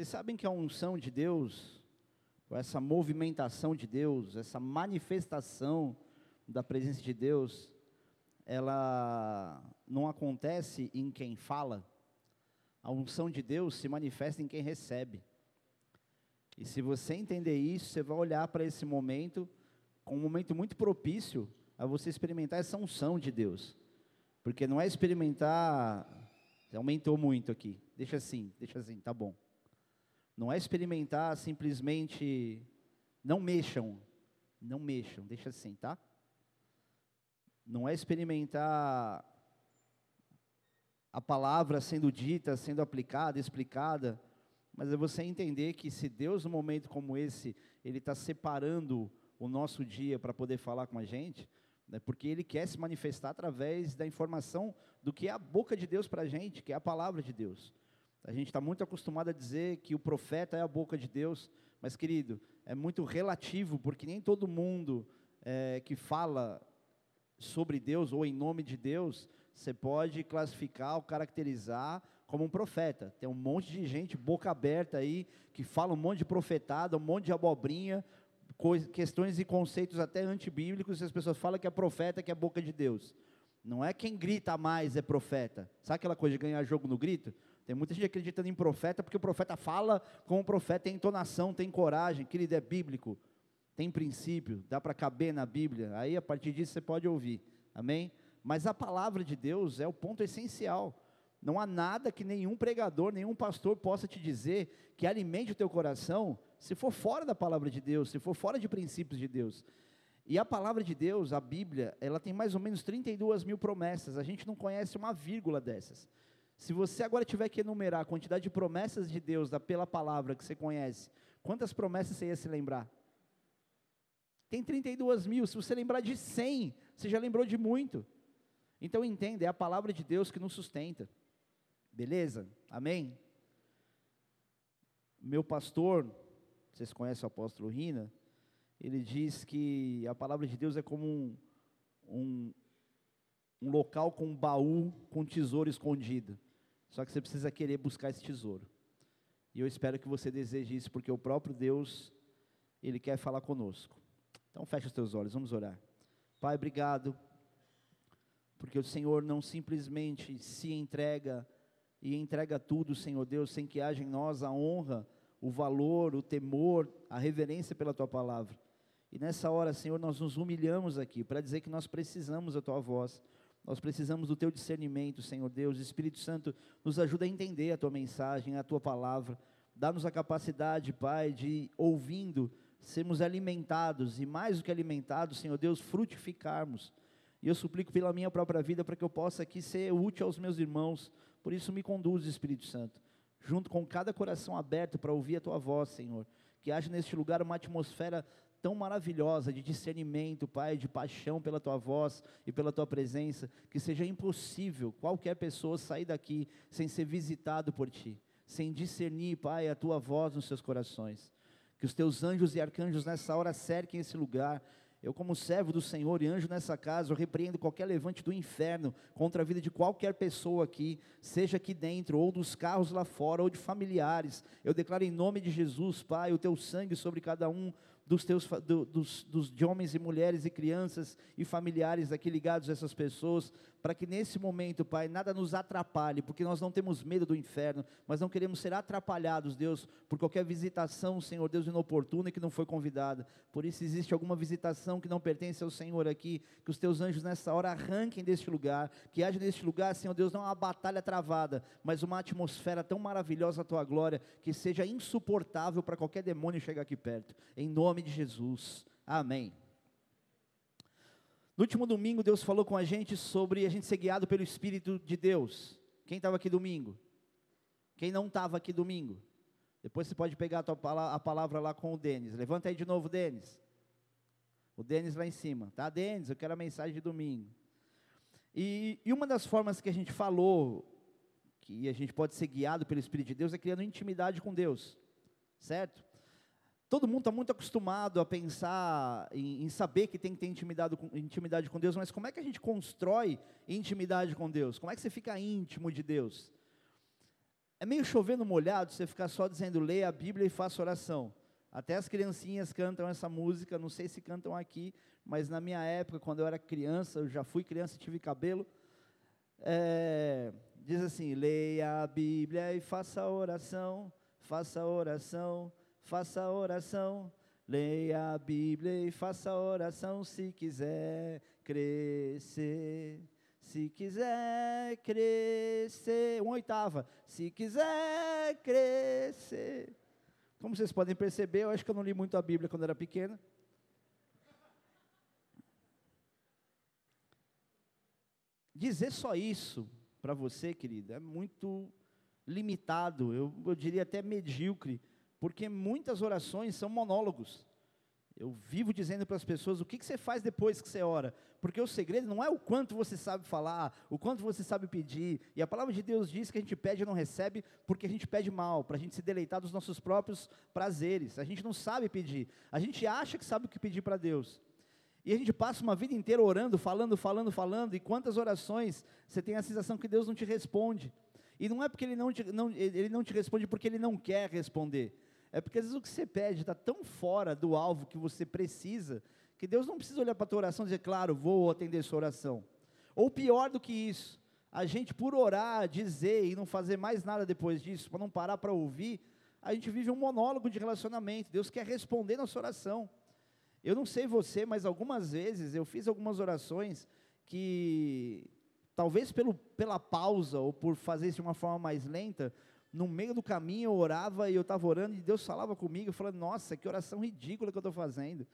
Vocês sabem que a unção de Deus, essa movimentação de Deus, essa manifestação da presença de Deus, ela não acontece em quem fala, a unção de Deus se manifesta em quem recebe. E se você entender isso, você vai olhar para esse momento com um momento muito propício a você experimentar essa unção de Deus. Porque não é experimentar, aumentou muito aqui. Deixa assim, deixa assim, tá bom. Não é experimentar simplesmente não mexam, não mexam, deixa assim, tá? Não é experimentar a palavra sendo dita, sendo aplicada, explicada, mas é você entender que se Deus, num momento como esse, Ele está separando o nosso dia para poder falar com a gente, né, porque Ele quer se manifestar através da informação do que é a boca de Deus para a gente, que é a palavra de Deus. A gente está muito acostumado a dizer que o profeta é a boca de Deus, mas querido, é muito relativo, porque nem todo mundo é, que fala sobre Deus ou em nome de Deus, você pode classificar ou caracterizar como um profeta. Tem um monte de gente boca aberta aí que fala um monte de profetada, um monte de abobrinha, questões e conceitos até antibíblicos, e as pessoas falam que é profeta, que é boca de Deus. Não é quem grita mais é profeta. Sabe aquela coisa de ganhar jogo no grito? Tem muita gente acreditando em profeta porque o profeta fala como um profeta, tem entonação, tem coragem, querido, é bíblico, tem princípio, dá para caber na Bíblia. Aí a partir disso você pode ouvir. Amém? Mas a palavra de Deus é o ponto essencial. Não há nada que nenhum pregador, nenhum pastor possa te dizer que alimente o teu coração se for fora da palavra de Deus, se for fora de princípios de Deus. E a palavra de Deus, a Bíblia, ela tem mais ou menos 32 mil promessas, a gente não conhece uma vírgula dessas. Se você agora tiver que enumerar a quantidade de promessas de Deus pela palavra que você conhece, quantas promessas você ia se lembrar? Tem 32 mil, se você lembrar de 100, você já lembrou de muito. Então entenda, é a palavra de Deus que nos sustenta. Beleza? Amém? Meu pastor, vocês conhecem o apóstolo Rina, ele diz que a palavra de Deus é como um, um, um local com um baú com tesouro escondido. Só que você precisa querer buscar esse tesouro. E eu espero que você deseje isso, porque o próprio Deus, Ele quer falar conosco. Então fecha os teus olhos, vamos orar. Pai, obrigado, porque o Senhor não simplesmente se entrega e entrega tudo, Senhor Deus, sem que haja em nós a honra, o valor, o temor, a reverência pela tua palavra. E nessa hora, Senhor, nós nos humilhamos aqui para dizer que nós precisamos da tua voz. Nós precisamos do teu discernimento, Senhor Deus. Espírito Santo, nos ajuda a entender a tua mensagem, a tua palavra. Dá-nos a capacidade, Pai, de ouvindo, sermos alimentados e mais do que alimentados, Senhor Deus, frutificarmos. E eu suplico pela minha própria vida para que eu possa aqui ser útil aos meus irmãos. Por isso me conduz, Espírito Santo junto com cada coração aberto para ouvir a tua voz, Senhor. Que haja neste lugar uma atmosfera tão maravilhosa de discernimento, Pai, de paixão pela tua voz e pela tua presença, que seja impossível qualquer pessoa sair daqui sem ser visitado por ti, sem discernir, Pai, a tua voz nos seus corações. Que os teus anjos e arcanjos nessa hora cerquem esse lugar eu, como servo do Senhor e anjo nessa casa, eu repreendo qualquer levante do inferno contra a vida de qualquer pessoa aqui, seja aqui dentro, ou dos carros lá fora, ou de familiares. Eu declaro em nome de Jesus, Pai, o teu sangue sobre cada um dos teus do, dos, dos, de homens e mulheres e crianças e familiares aqui ligados a essas pessoas, para que nesse momento, Pai, nada nos atrapalhe, porque nós não temos medo do inferno, mas não queremos ser atrapalhados, Deus, por qualquer visitação, Senhor Deus, inoportuna e que não foi convidada. Por isso existe alguma visitação que não pertence ao Senhor aqui, que os teus anjos nessa hora arranquem deste lugar, que haja neste lugar, Senhor Deus, não uma batalha travada, mas uma atmosfera tão maravilhosa a tua glória, que seja insuportável para qualquer demônio chegar aqui perto. Em nome de Jesus. Amém. No último domingo, Deus falou com a gente sobre a gente ser guiado pelo Espírito de Deus. Quem estava aqui domingo? Quem não estava aqui domingo? Depois você pode pegar a, a palavra lá com o Denis. Levanta aí de novo, Denis. O Denis lá em cima. Tá, Denis? Eu quero a mensagem de domingo. E, e uma das formas que a gente falou que a gente pode ser guiado pelo Espírito de Deus é criando intimidade com Deus. Certo? Todo mundo está muito acostumado a pensar em, em, saber que tem que ter intimidade com, intimidade com Deus, mas como é que a gente constrói intimidade com Deus? Como é que você fica íntimo de Deus? é meio chovendo molhado você ficar só dizendo leia a Bíblia e faça oração. Até as criancinhas cantam essa música, não sei se cantam aqui, mas na minha época, quando eu era criança, eu já fui criança e tive cabelo, é, diz assim: leia a Bíblia e faça oração, faça oração, faça oração. Leia a Bíblia e faça oração se quiser crescer. Se quiser crescer, uma oitava. Se quiser crescer. Como vocês podem perceber, eu acho que eu não li muito a Bíblia quando era pequena. Dizer só isso para você, querida, é muito limitado, eu, eu diria até medíocre, porque muitas orações são monólogos. Eu vivo dizendo para as pessoas o que, que, você faz depois que você ora, porque o segredo não é o quanto você sabe falar, o quanto você sabe pedir, e a palavra de Deus diz que a gente pede e não recebe porque a gente pede mal, para a gente se deleitar dos nossos próprios prazeres, a gente não sabe pedir, a gente acha que sabe o que pedir para Deus, e a gente passa uma vida inteira orando, falando, falando, falando, e quantas orações você tem a sensação que Deus não te responde, e não é porque Ele não te, não, ele não te responde porque Ele não quer responder, é porque às vezes o que você pede está tão fora do alvo que você precisa, que Deus não precisa olhar para a tua oração e dizer, claro, vou atender sua oração. Ou pior do que isso, a gente por orar, dizer e não fazer mais nada depois disso, para não parar para ouvir, a gente vive um monólogo de relacionamento. Deus quer responder nossa oração. Eu não sei você, mas algumas vezes eu fiz algumas orações que, talvez pelo, pela pausa ou por fazer isso de uma forma mais lenta, no meio do caminho eu orava e eu estava orando e Deus falava comigo, falando, nossa, que oração ridícula que eu estou fazendo.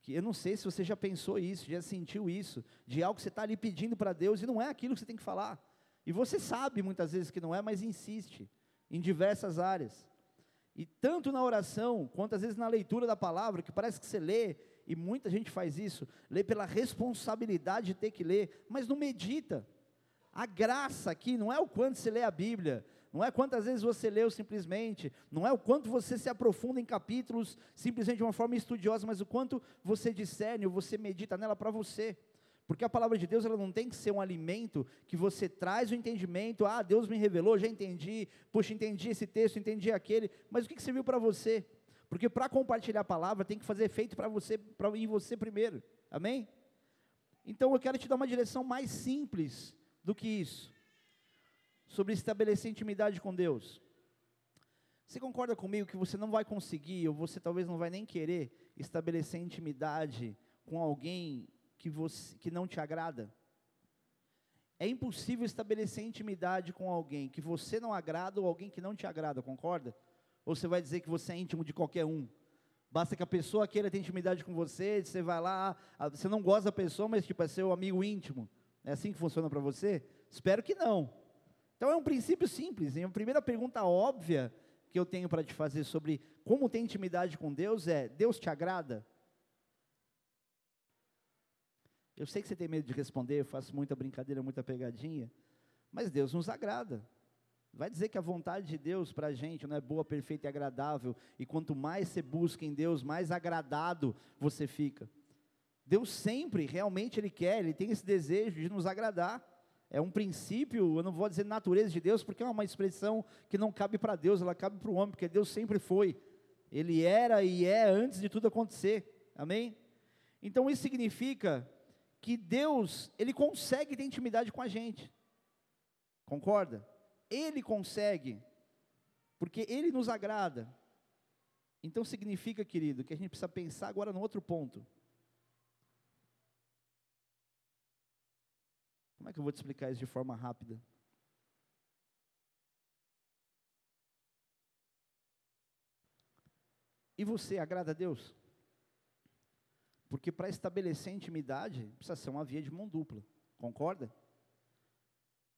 Que eu não sei se você já pensou isso, já sentiu isso, de algo que você está ali pedindo para Deus e não é aquilo que você tem que falar. E você sabe muitas vezes que não é, mas insiste em diversas áreas. E tanto na oração, quanto às vezes na leitura da palavra, que parece que você lê, e muita gente faz isso, lê pela responsabilidade de ter que ler, mas não medita. A graça aqui não é o quanto você lê a Bíblia, não é quantas vezes você leu simplesmente, não é o quanto você se aprofunda em capítulos simplesmente de uma forma estudiosa, mas o quanto você discerne, ou você medita nela para você. Porque a palavra de Deus ela não tem que ser um alimento que você traz o entendimento, ah, Deus me revelou, já entendi, puxa, entendi esse texto, entendi aquele, mas o que, que serviu para você? Porque para compartilhar a palavra tem que fazer efeito para você, para em você primeiro, amém? Então eu quero te dar uma direção mais simples do que isso sobre estabelecer intimidade com Deus. Você concorda comigo que você não vai conseguir, ou você talvez não vai nem querer, estabelecer intimidade com alguém que, você, que não te agrada? É impossível estabelecer intimidade com alguém que você não agrada ou alguém que não te agrada, concorda? Ou você vai dizer que você é íntimo de qualquer um? Basta que a pessoa queira ter intimidade com você, você vai lá, você não gosta da pessoa, mas tipo, é seu amigo íntimo. É assim que funciona para você? Espero que não. Então é um princípio simples. E a primeira pergunta óbvia que eu tenho para te fazer sobre como ter intimidade com Deus é: Deus te agrada? Eu sei que você tem medo de responder, eu faço muita brincadeira, muita pegadinha, mas Deus nos agrada. Vai dizer que a vontade de Deus para a gente não é boa, perfeita e agradável, e quanto mais você busca em Deus, mais agradado você fica. Deus sempre, realmente Ele quer, Ele tem esse desejo de nos agradar é um princípio, eu não vou dizer natureza de Deus, porque é uma expressão que não cabe para Deus, ela cabe para o homem, porque Deus sempre foi. Ele era e é antes de tudo acontecer. Amém? Então isso significa que Deus, ele consegue ter intimidade com a gente. Concorda? Ele consegue, porque ele nos agrada. Então significa, querido, que a gente precisa pensar agora no outro ponto. Como é que eu vou te explicar isso de forma rápida? E você agrada a Deus? Porque para estabelecer intimidade, precisa ser uma via de mão dupla, concorda?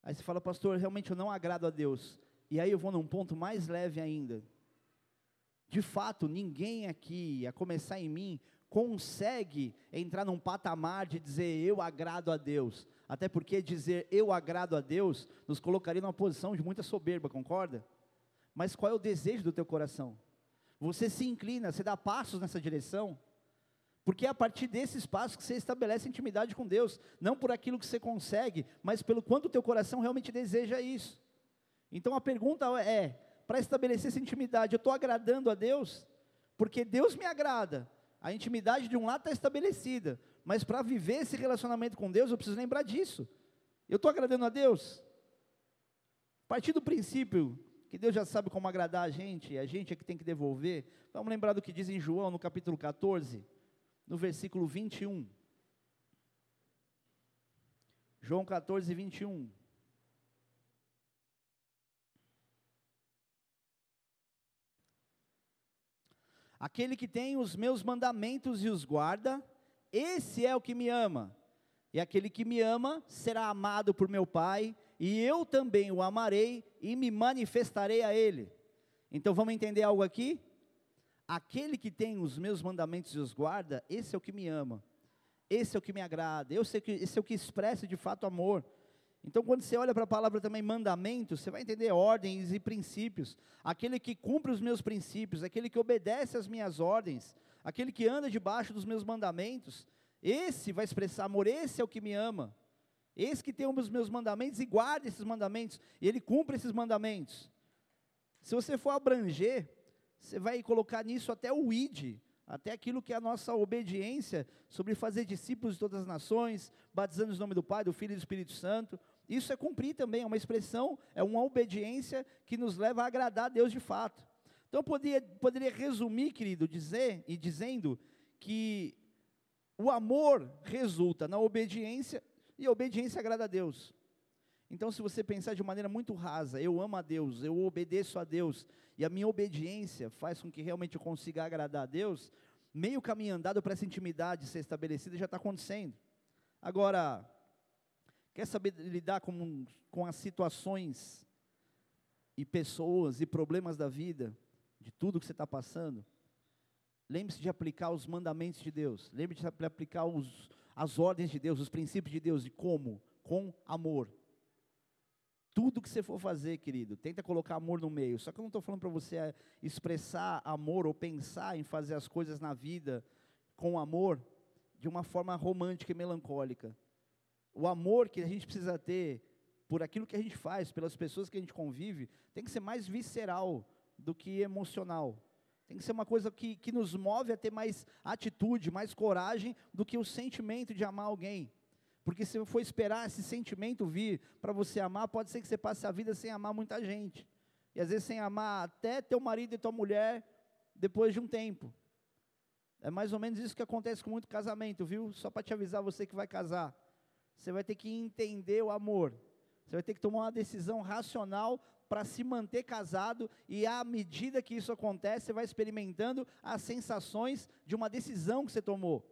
Aí você fala, pastor, realmente eu não agrado a Deus. E aí eu vou num ponto mais leve ainda. De fato, ninguém aqui, a começar em mim, consegue entrar num patamar de dizer eu agrado a Deus. Até porque dizer eu agrado a Deus nos colocaria numa posição de muita soberba, concorda? Mas qual é o desejo do teu coração? Você se inclina, você dá passos nessa direção? Porque é a partir desses passos que você estabelece intimidade com Deus, não por aquilo que você consegue, mas pelo quanto o teu coração realmente deseja isso. Então a pergunta é: para estabelecer essa intimidade, eu estou agradando a Deus? Porque Deus me agrada, a intimidade de um lado está estabelecida, mas para viver esse relacionamento com Deus, eu preciso lembrar disso. Eu estou agradando a Deus? A partir do princípio que Deus já sabe como agradar a gente, e a gente é que tem que devolver, vamos lembrar do que diz em João, no capítulo 14, no versículo 21. João 14, 21. Aquele que tem os meus mandamentos e os guarda, esse é o que me ama. E aquele que me ama será amado por meu Pai, e eu também o amarei e me manifestarei a ele. Então vamos entender algo aqui? Aquele que tem os meus mandamentos e os guarda, esse é o que me ama. Esse é o que me agrada. Eu sei que esse é o que expressa de fato amor. Então, quando você olha para a palavra também mandamentos, você vai entender ordens e princípios. Aquele que cumpre os meus princípios, aquele que obedece às minhas ordens, aquele que anda debaixo dos meus mandamentos, esse vai expressar amor, esse é o que me ama. Esse que tem os meus mandamentos e guarda esses mandamentos, e ele cumpre esses mandamentos. Se você for abranger, você vai colocar nisso até o id, até aquilo que é a nossa obediência sobre fazer discípulos de todas as nações, batizando em nome do Pai, do Filho e do Espírito Santo. Isso é cumprir também, é uma expressão, é uma obediência que nos leva a agradar a Deus de fato. Então, poderia, poderia resumir, querido, dizer e dizendo que o amor resulta na obediência e a obediência agrada a Deus. Então, se você pensar de maneira muito rasa, eu amo a Deus, eu obedeço a Deus, e a minha obediência faz com que realmente eu consiga agradar a Deus, meio caminho andado para essa intimidade ser estabelecida já está acontecendo. Agora, quer saber lidar com, com as situações e pessoas e problemas da vida, de tudo que você está passando? Lembre-se de aplicar os mandamentos de Deus. Lembre-se de aplicar os, as ordens de Deus, os princípios de Deus. E como? Com amor. Tudo que você for fazer, querido, tenta colocar amor no meio. Só que eu não estou falando para você é, expressar amor ou pensar em fazer as coisas na vida com amor de uma forma romântica e melancólica. O amor que a gente precisa ter por aquilo que a gente faz, pelas pessoas que a gente convive, tem que ser mais visceral do que emocional. Tem que ser uma coisa que, que nos move a ter mais atitude, mais coragem do que o sentimento de amar alguém. Porque se for esperar esse sentimento vir para você amar, pode ser que você passe a vida sem amar muita gente. E às vezes sem amar até teu marido e tua mulher depois de um tempo. É mais ou menos isso que acontece com muito casamento, viu? Só para te avisar você que vai casar. Você vai ter que entender o amor. Você vai ter que tomar uma decisão racional para se manter casado, e à medida que isso acontece, você vai experimentando as sensações de uma decisão que você tomou.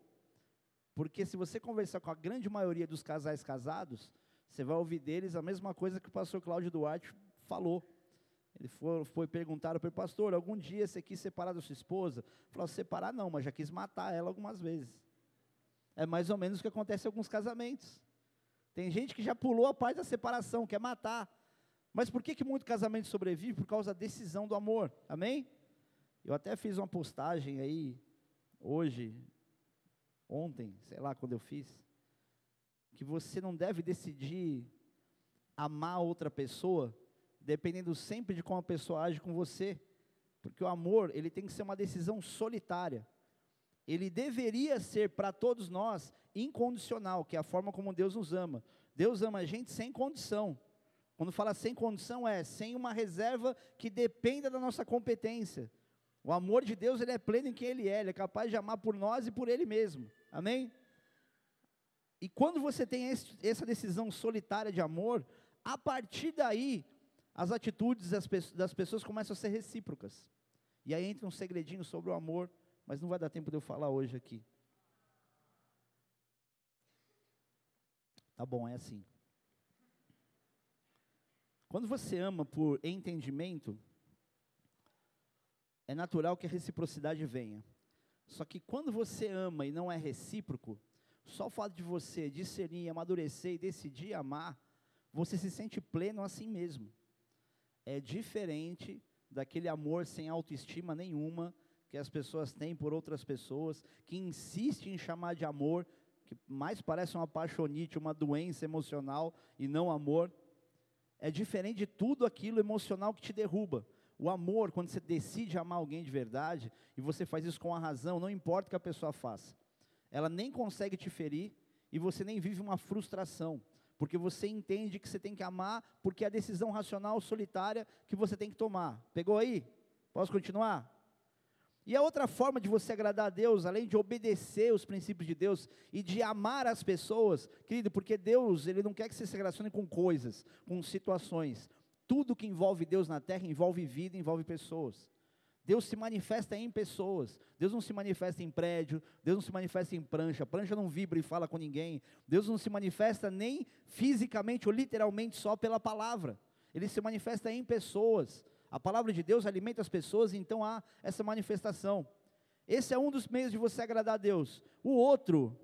Porque se você conversar com a grande maioria dos casais casados, você vai ouvir deles a mesma coisa que o pastor Cláudio Duarte falou. Ele foi, foi perguntar para o pastor, algum dia você quis separar da sua esposa? Ele falou, separar não, mas já quis matar ela algumas vezes. É mais ou menos o que acontece em alguns casamentos. Tem gente que já pulou a parte da separação, quer matar. Mas por que, que muito casamento sobrevive? Por causa da decisão do amor. Amém? Eu até fiz uma postagem aí, hoje, ontem, sei lá quando eu fiz, que você não deve decidir amar outra pessoa dependendo sempre de como a pessoa age com você. Porque o amor, ele tem que ser uma decisão solitária. Ele deveria ser para todos nós incondicional, que é a forma como Deus nos ama. Deus ama a gente sem condição. Quando fala sem condição, é sem uma reserva que dependa da nossa competência. O amor de Deus, ele é pleno em quem ele é, ele é capaz de amar por nós e por ele mesmo. Amém? E quando você tem esse, essa decisão solitária de amor, a partir daí, as atitudes das, das pessoas começam a ser recíprocas. E aí entra um segredinho sobre o amor, mas não vai dar tempo de eu falar hoje aqui. Tá bom, é assim. Quando você ama por entendimento, é natural que a reciprocidade venha. Só que quando você ama e não é recíproco, só o fato de você discernir, amadurecer e decidir amar, você se sente pleno assim mesmo. É diferente daquele amor sem autoestima nenhuma que as pessoas têm por outras pessoas, que insiste em chamar de amor, que mais parece uma apaixonite, uma doença emocional e não amor. é diferente de tudo aquilo emocional que te derruba. O amor, quando você decide amar alguém de verdade, e você faz isso com a razão, não importa o que a pessoa faça, ela nem consegue te ferir e você nem vive uma frustração, porque você entende que você tem que amar, porque é a decisão racional solitária que você tem que tomar. Pegou aí? Posso continuar? E a outra forma de você agradar a Deus, além de obedecer os princípios de Deus e de amar as pessoas, querido, porque Deus, Ele não quer que você se relacione com coisas, com situações. Tudo que envolve Deus na terra envolve vida, envolve pessoas. Deus se manifesta em pessoas. Deus não se manifesta em prédio, Deus não se manifesta em prancha. Prancha não vibra e fala com ninguém. Deus não se manifesta nem fisicamente ou literalmente só pela palavra. Ele se manifesta em pessoas. A palavra de Deus alimenta as pessoas, então há essa manifestação. Esse é um dos meios de você agradar a Deus. O outro,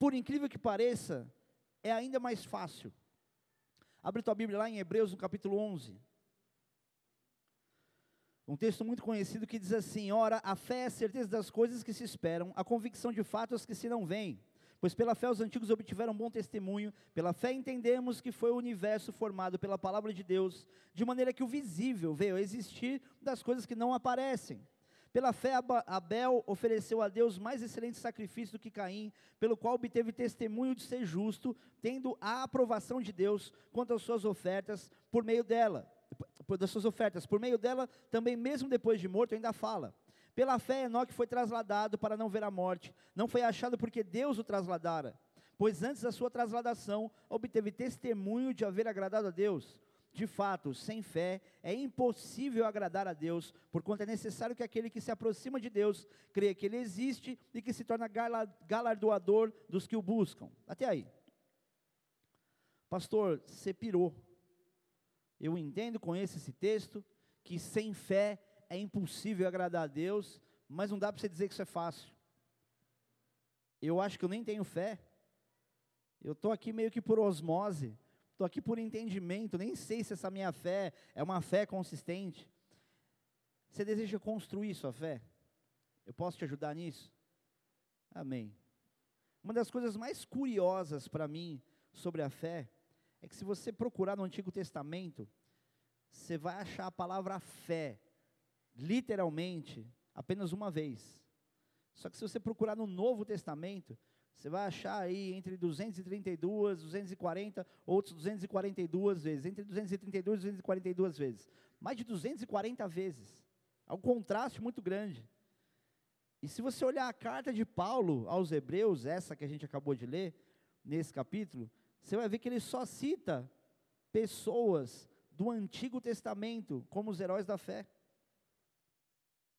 por incrível que pareça, é ainda mais fácil. Abre tua Bíblia lá em Hebreus, no capítulo 11. Um texto muito conhecido que diz assim: Ora, a fé é a certeza das coisas que se esperam, a convicção de fatos que se não veem. Pois pela fé os antigos obtiveram bom testemunho, pela fé entendemos que foi o universo formado pela palavra de Deus, de maneira que o visível veio a existir das coisas que não aparecem. Pela fé, Abel ofereceu a Deus mais excelente sacrifício do que Caim, pelo qual obteve testemunho de ser justo, tendo a aprovação de Deus quanto às suas ofertas por meio dela, das suas ofertas. Por meio dela, também mesmo depois de morto, ainda fala. Pela fé, Enoque foi trasladado para não ver a morte. Não foi achado porque Deus o trasladara. Pois antes da sua trasladação, obteve testemunho de haver agradado a Deus. De fato, sem fé é impossível agradar a Deus, porquanto é necessário que aquele que se aproxima de Deus creia que Ele existe e que se torna galardoador dos que o buscam. Até aí. Pastor, você pirou. Eu entendo, conheço esse texto, que sem fé é impossível agradar a Deus, mas não dá para você dizer que isso é fácil. Eu acho que eu nem tenho fé. Eu estou aqui meio que por osmose estou aqui por entendimento, nem sei se essa minha fé é uma fé consistente. Você deseja construir sua fé? Eu posso te ajudar nisso? Amém. Uma das coisas mais curiosas para mim sobre a fé é que se você procurar no Antigo Testamento, você vai achar a palavra fé, literalmente, apenas uma vez. Só que se você procurar no Novo Testamento, você vai achar aí entre 232, 240, outros 242 vezes, entre 232 e 242 vezes. Mais de 240 vezes. Há um contraste muito grande. E se você olhar a carta de Paulo aos Hebreus, essa que a gente acabou de ler, nesse capítulo, você vai ver que ele só cita pessoas do Antigo Testamento como os heróis da fé.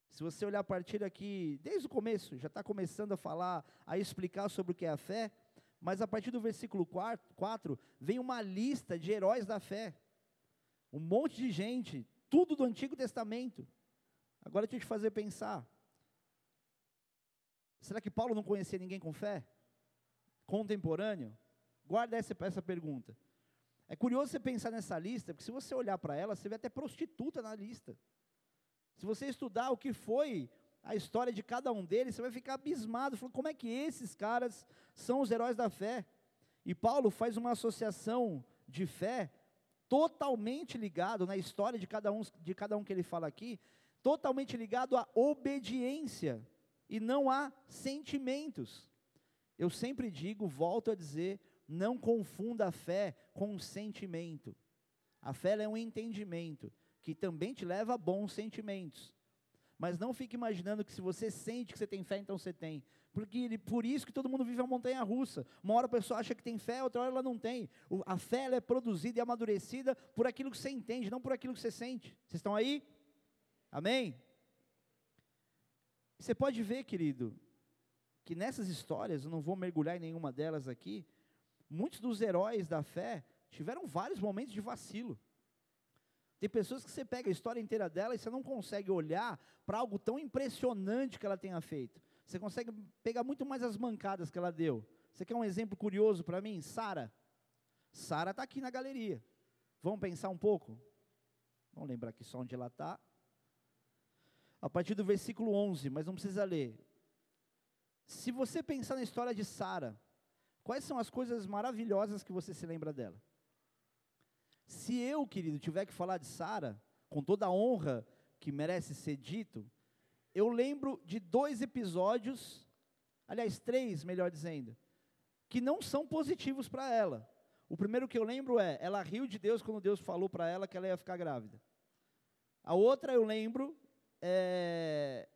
Se você olhar a partir aqui, desde o começo, já está começando a falar, a explicar sobre o que é a fé, mas a partir do versículo 4, vem uma lista de heróis da fé. Um monte de gente, tudo do Antigo Testamento. Agora deixa eu te fazer pensar. Será que Paulo não conhecia ninguém com fé? Contemporâneo? Guarda essa, essa pergunta. É curioso você pensar nessa lista, porque se você olhar para ela, você vê até prostituta na lista. Se você estudar o que foi a história de cada um deles, você vai ficar abismado, falando como é que esses caras são os heróis da fé. E Paulo faz uma associação de fé totalmente ligado na história de cada um, de cada um que ele fala aqui, totalmente ligado à obediência e não a sentimentos. Eu sempre digo, volto a dizer, não confunda a fé com um sentimento. A fé é um entendimento que também te leva a bons sentimentos. Mas não fique imaginando que se você sente que você tem fé, então você tem. Porque por isso que todo mundo vive uma montanha russa. Uma hora a pessoa acha que tem fé, outra hora ela não tem. O, a fé é produzida e amadurecida por aquilo que você entende, não por aquilo que você sente. Vocês estão aí? Amém? Você pode ver, querido, que nessas histórias, eu não vou mergulhar em nenhuma delas aqui, muitos dos heróis da fé tiveram vários momentos de vacilo. Tem pessoas que você pega a história inteira dela e você não consegue olhar para algo tão impressionante que ela tenha feito. Você consegue pegar muito mais as mancadas que ela deu. Você quer um exemplo curioso para mim? Sara. Sara está aqui na galeria. Vamos pensar um pouco? Vamos lembrar aqui só onde ela está. A partir do versículo 11, mas não precisa ler. Se você pensar na história de Sara, quais são as coisas maravilhosas que você se lembra dela? Se eu, querido, tiver que falar de Sara, com toda a honra que merece ser dito, eu lembro de dois episódios, aliás, três, melhor dizendo, que não são positivos para ela. O primeiro que eu lembro é, ela riu de Deus quando Deus falou para ela que ela ia ficar grávida. A outra eu lembro é,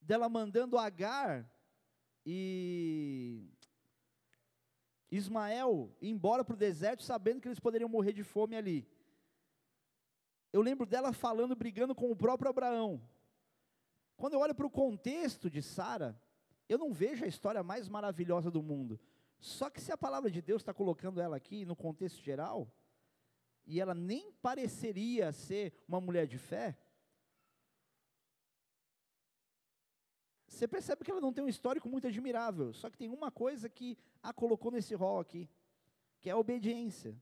dela mandando Agar e Ismael embora para o deserto, sabendo que eles poderiam morrer de fome ali. Eu lembro dela falando, brigando com o próprio Abraão. Quando eu olho para o contexto de Sara, eu não vejo a história mais maravilhosa do mundo. Só que se a palavra de Deus está colocando ela aqui no contexto geral, e ela nem pareceria ser uma mulher de fé, você percebe que ela não tem um histórico muito admirável. Só que tem uma coisa que a colocou nesse rol aqui, que é a obediência.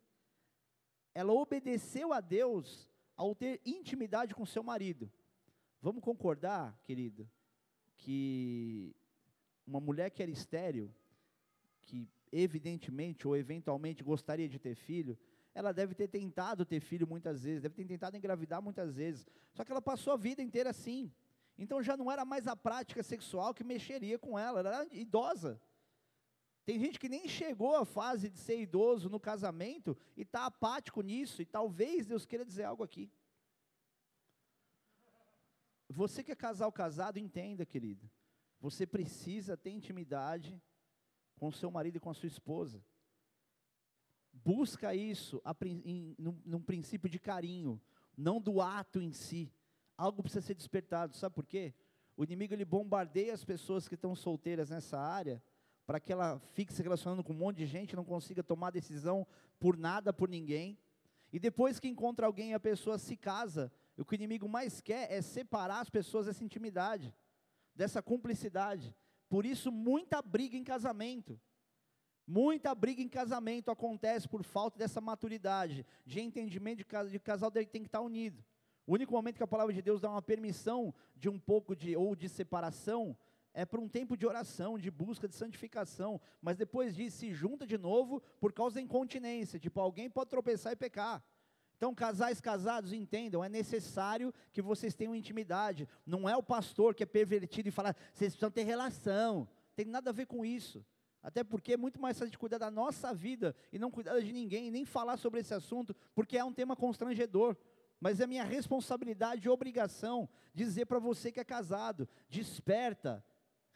Ela obedeceu a Deus ao ter intimidade com seu marido. Vamos concordar, querido, que uma mulher que era estéril, que evidentemente ou eventualmente gostaria de ter filho, ela deve ter tentado ter filho muitas vezes, deve ter tentado engravidar muitas vezes. Só que ela passou a vida inteira assim. Então já não era mais a prática sexual que mexeria com ela, ela era idosa. Tem gente que nem chegou à fase de ser idoso no casamento e está apático nisso, e talvez Deus queira dizer algo aqui. Você que é casal casado, entenda, querido. Você precisa ter intimidade com o seu marido e com a sua esposa. Busca isso a, em, num, num princípio de carinho, não do ato em si. Algo precisa ser despertado, sabe por quê? O inimigo ele bombardeia as pessoas que estão solteiras nessa área, para que ela fique se relacionando com um monte de gente, não consiga tomar decisão por nada, por ninguém. E depois que encontra alguém, a pessoa se casa. O que o inimigo mais quer é separar as pessoas dessa intimidade, dessa cumplicidade. Por isso, muita briga em casamento. Muita briga em casamento acontece por falta dessa maturidade, de entendimento de, casa, de casal tem que estar unido. O único momento que a palavra de Deus dá uma permissão de um pouco de ou de separação é para um tempo de oração, de busca de santificação, mas depois disso se junta de novo por causa da incontinência, tipo alguém pode tropeçar e pecar. Então, casais casados, entendam, é necessário que vocês tenham intimidade. Não é o pastor que é pervertido e fala, vocês precisam ter relação. Tem nada a ver com isso. Até porque é muito mais fácil de cuidar da nossa vida e não cuidar de ninguém, nem falar sobre esse assunto, porque é um tema constrangedor. Mas é minha responsabilidade e obrigação dizer para você que é casado: desperta,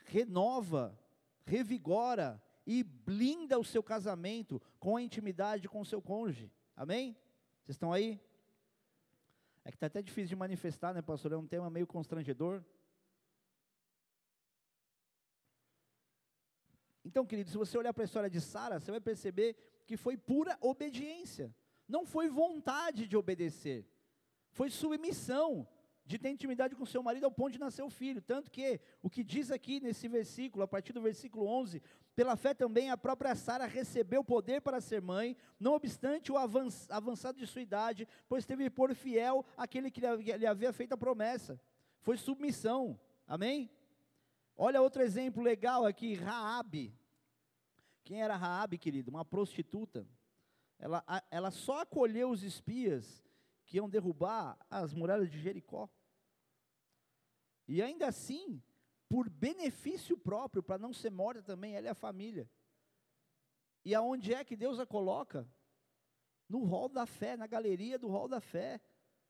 renova, revigora e blinda o seu casamento com a intimidade com o seu cônjuge. Amém? Vocês estão aí? É que está até difícil de manifestar, né, pastor? É um tema meio constrangedor. Então, querido, se você olhar para a história de Sara, você vai perceber que foi pura obediência. Não foi vontade de obedecer. Foi submissão de ter intimidade com seu marido ao ponto de nascer o filho. Tanto que o que diz aqui nesse versículo, a partir do versículo 11, pela fé também a própria Sara recebeu poder para ser mãe, não obstante o avançado de sua idade, pois teve por fiel aquele que lhe havia feito a promessa. Foi submissão. Amém? Olha outro exemplo legal aqui, Raabe. Quem era Raabe, querido? Uma prostituta. Ela, ela só acolheu os espias que iam derrubar as muralhas de Jericó. E ainda assim, por benefício próprio, para não ser morta também, ela e a família. E aonde é que Deus a coloca? No rol da fé, na galeria do rol da fé,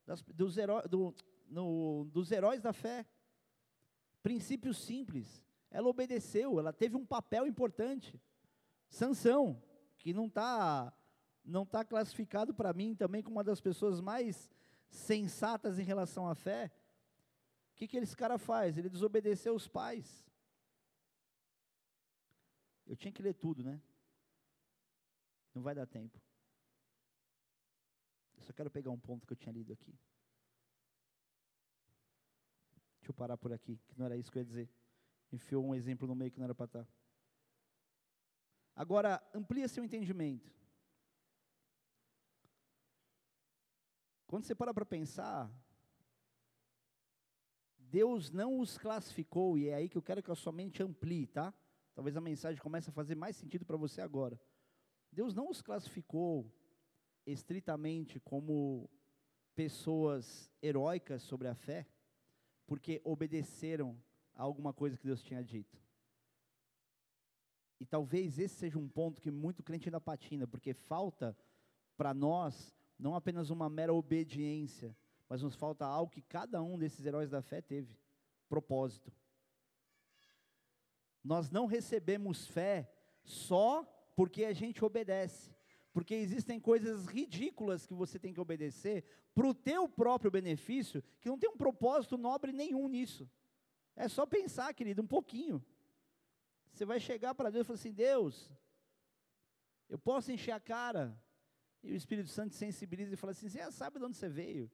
das, dos, do, no, dos heróis da fé. Princípio simples. Ela obedeceu, ela teve um papel importante. Sansão, que não está não está classificado para mim também como uma das pessoas mais sensatas em relação à fé, o que, que esse cara faz? Ele desobedeceu os pais. Eu tinha que ler tudo, né? Não vai dar tempo. Eu só quero pegar um ponto que eu tinha lido aqui. Deixa eu parar por aqui, que não era isso que eu ia dizer. Enfiou um exemplo no meio que não era para estar. Tá. Agora, amplia seu entendimento. Quando você para para pensar, Deus não os classificou, e é aí que eu quero que a sua mente amplie, tá? Talvez a mensagem comece a fazer mais sentido para você agora. Deus não os classificou estritamente como pessoas heróicas sobre a fé, porque obedeceram a alguma coisa que Deus tinha dito. E talvez esse seja um ponto que muito crente ainda patina, porque falta para nós não apenas uma mera obediência, mas nos falta algo que cada um desses heróis da fé teve: propósito. Nós não recebemos fé só porque a gente obedece. Porque existem coisas ridículas que você tem que obedecer para o teu próprio benefício, que não tem um propósito nobre nenhum nisso. É só pensar, querido, um pouquinho. Você vai chegar para Deus e falar assim: Deus, eu posso encher a cara. E o Espírito Santo sensibiliza e fala assim: Você sabe de onde você veio.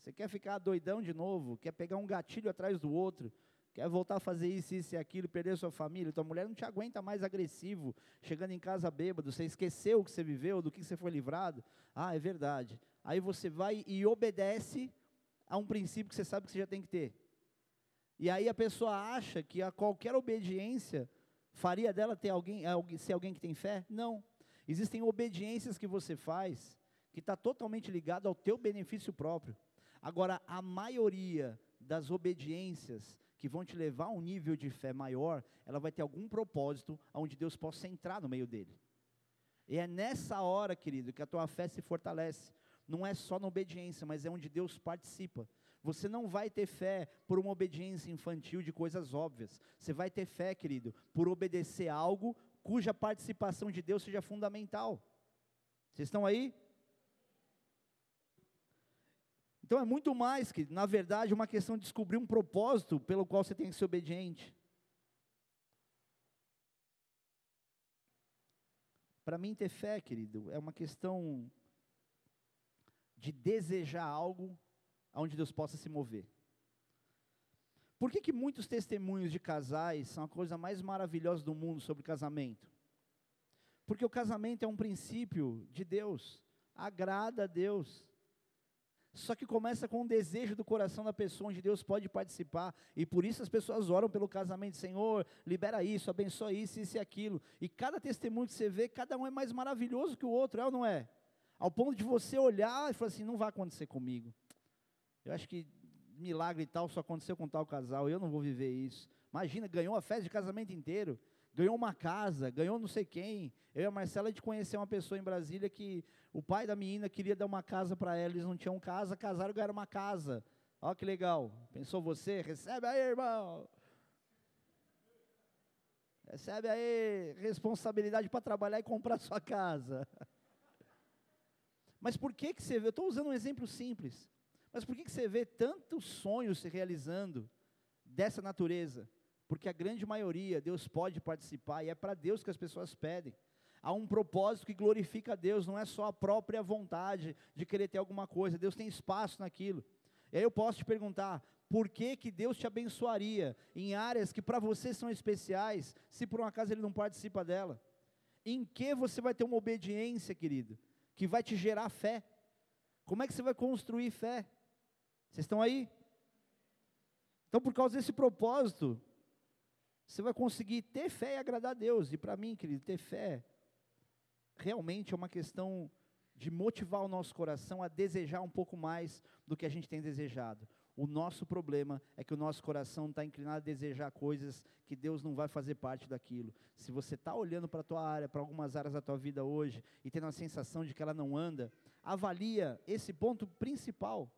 Você quer ficar doidão de novo, quer pegar um gatilho atrás do outro, quer voltar a fazer isso, isso e aquilo, perder sua família, tua mulher não te aguenta mais agressivo, chegando em casa bêbado, você esqueceu o que você viveu, do que você foi livrado. Ah, é verdade. Aí você vai e obedece a um princípio que você sabe que você já tem que ter. E aí a pessoa acha que a qualquer obediência faria dela ter alguém, ser alguém que tem fé? Não. Existem obediências que você faz que está totalmente ligado ao teu benefício próprio. Agora, a maioria das obediências que vão te levar a um nível de fé maior, ela vai ter algum propósito onde Deus possa entrar no meio dele. E é nessa hora, querido, que a tua fé se fortalece. Não é só na obediência, mas é onde Deus participa. Você não vai ter fé por uma obediência infantil de coisas óbvias. Você vai ter fé, querido, por obedecer algo cuja participação de Deus seja fundamental. Vocês estão aí? Então é muito mais que, na verdade, uma questão de descobrir um propósito pelo qual você tem que ser obediente. Para mim, ter fé, querido, é uma questão de desejar algo aonde Deus possa se mover. Por que, que muitos testemunhos de casais são a coisa mais maravilhosa do mundo sobre casamento? Porque o casamento é um princípio de Deus, agrada a Deus. Só que começa com um desejo do coração da pessoa, onde Deus pode participar, e por isso as pessoas oram pelo casamento, Senhor, libera isso, abençoa isso, isso e aquilo. E cada testemunho que você vê, cada um é mais maravilhoso que o outro, é ou não é? Ao ponto de você olhar e falar assim: não vai acontecer comigo. Eu acho que milagre e tal só aconteceu com tal casal, eu não vou viver isso. Imagina, ganhou a festa de casamento inteiro, ganhou uma casa, ganhou não sei quem. Eu e a Marcela de conhecer uma pessoa em Brasília que o pai da menina queria dar uma casa para ela, eles não tinham casa, casaram e ganharam uma casa. Olha que legal. Pensou você? Recebe aí, irmão. Recebe aí responsabilidade para trabalhar e comprar sua casa. Mas por que que você vê? Eu estou usando um exemplo simples. Mas por que, você vê tantos sonhos se realizando dessa natureza? Porque a grande maioria, Deus pode participar e é para Deus que as pessoas pedem. Há um propósito que glorifica a Deus, não é só a própria vontade de querer ter alguma coisa, Deus tem espaço naquilo. E aí eu posso te perguntar, por que, que Deus te abençoaria em áreas que para você são especiais, se por um acaso Ele não participa dela? Em que você vai ter uma obediência, querido, que vai te gerar fé? Como é que você vai construir fé? Vocês estão aí? Então, por causa desse propósito, você vai conseguir ter fé e agradar a Deus. E para mim, querido, ter fé realmente é uma questão de motivar o nosso coração a desejar um pouco mais do que a gente tem desejado. O nosso problema é que o nosso coração está inclinado a desejar coisas que Deus não vai fazer parte daquilo. Se você está olhando para a tua área, para algumas áreas da tua vida hoje, e tendo a sensação de que ela não anda, avalia esse ponto principal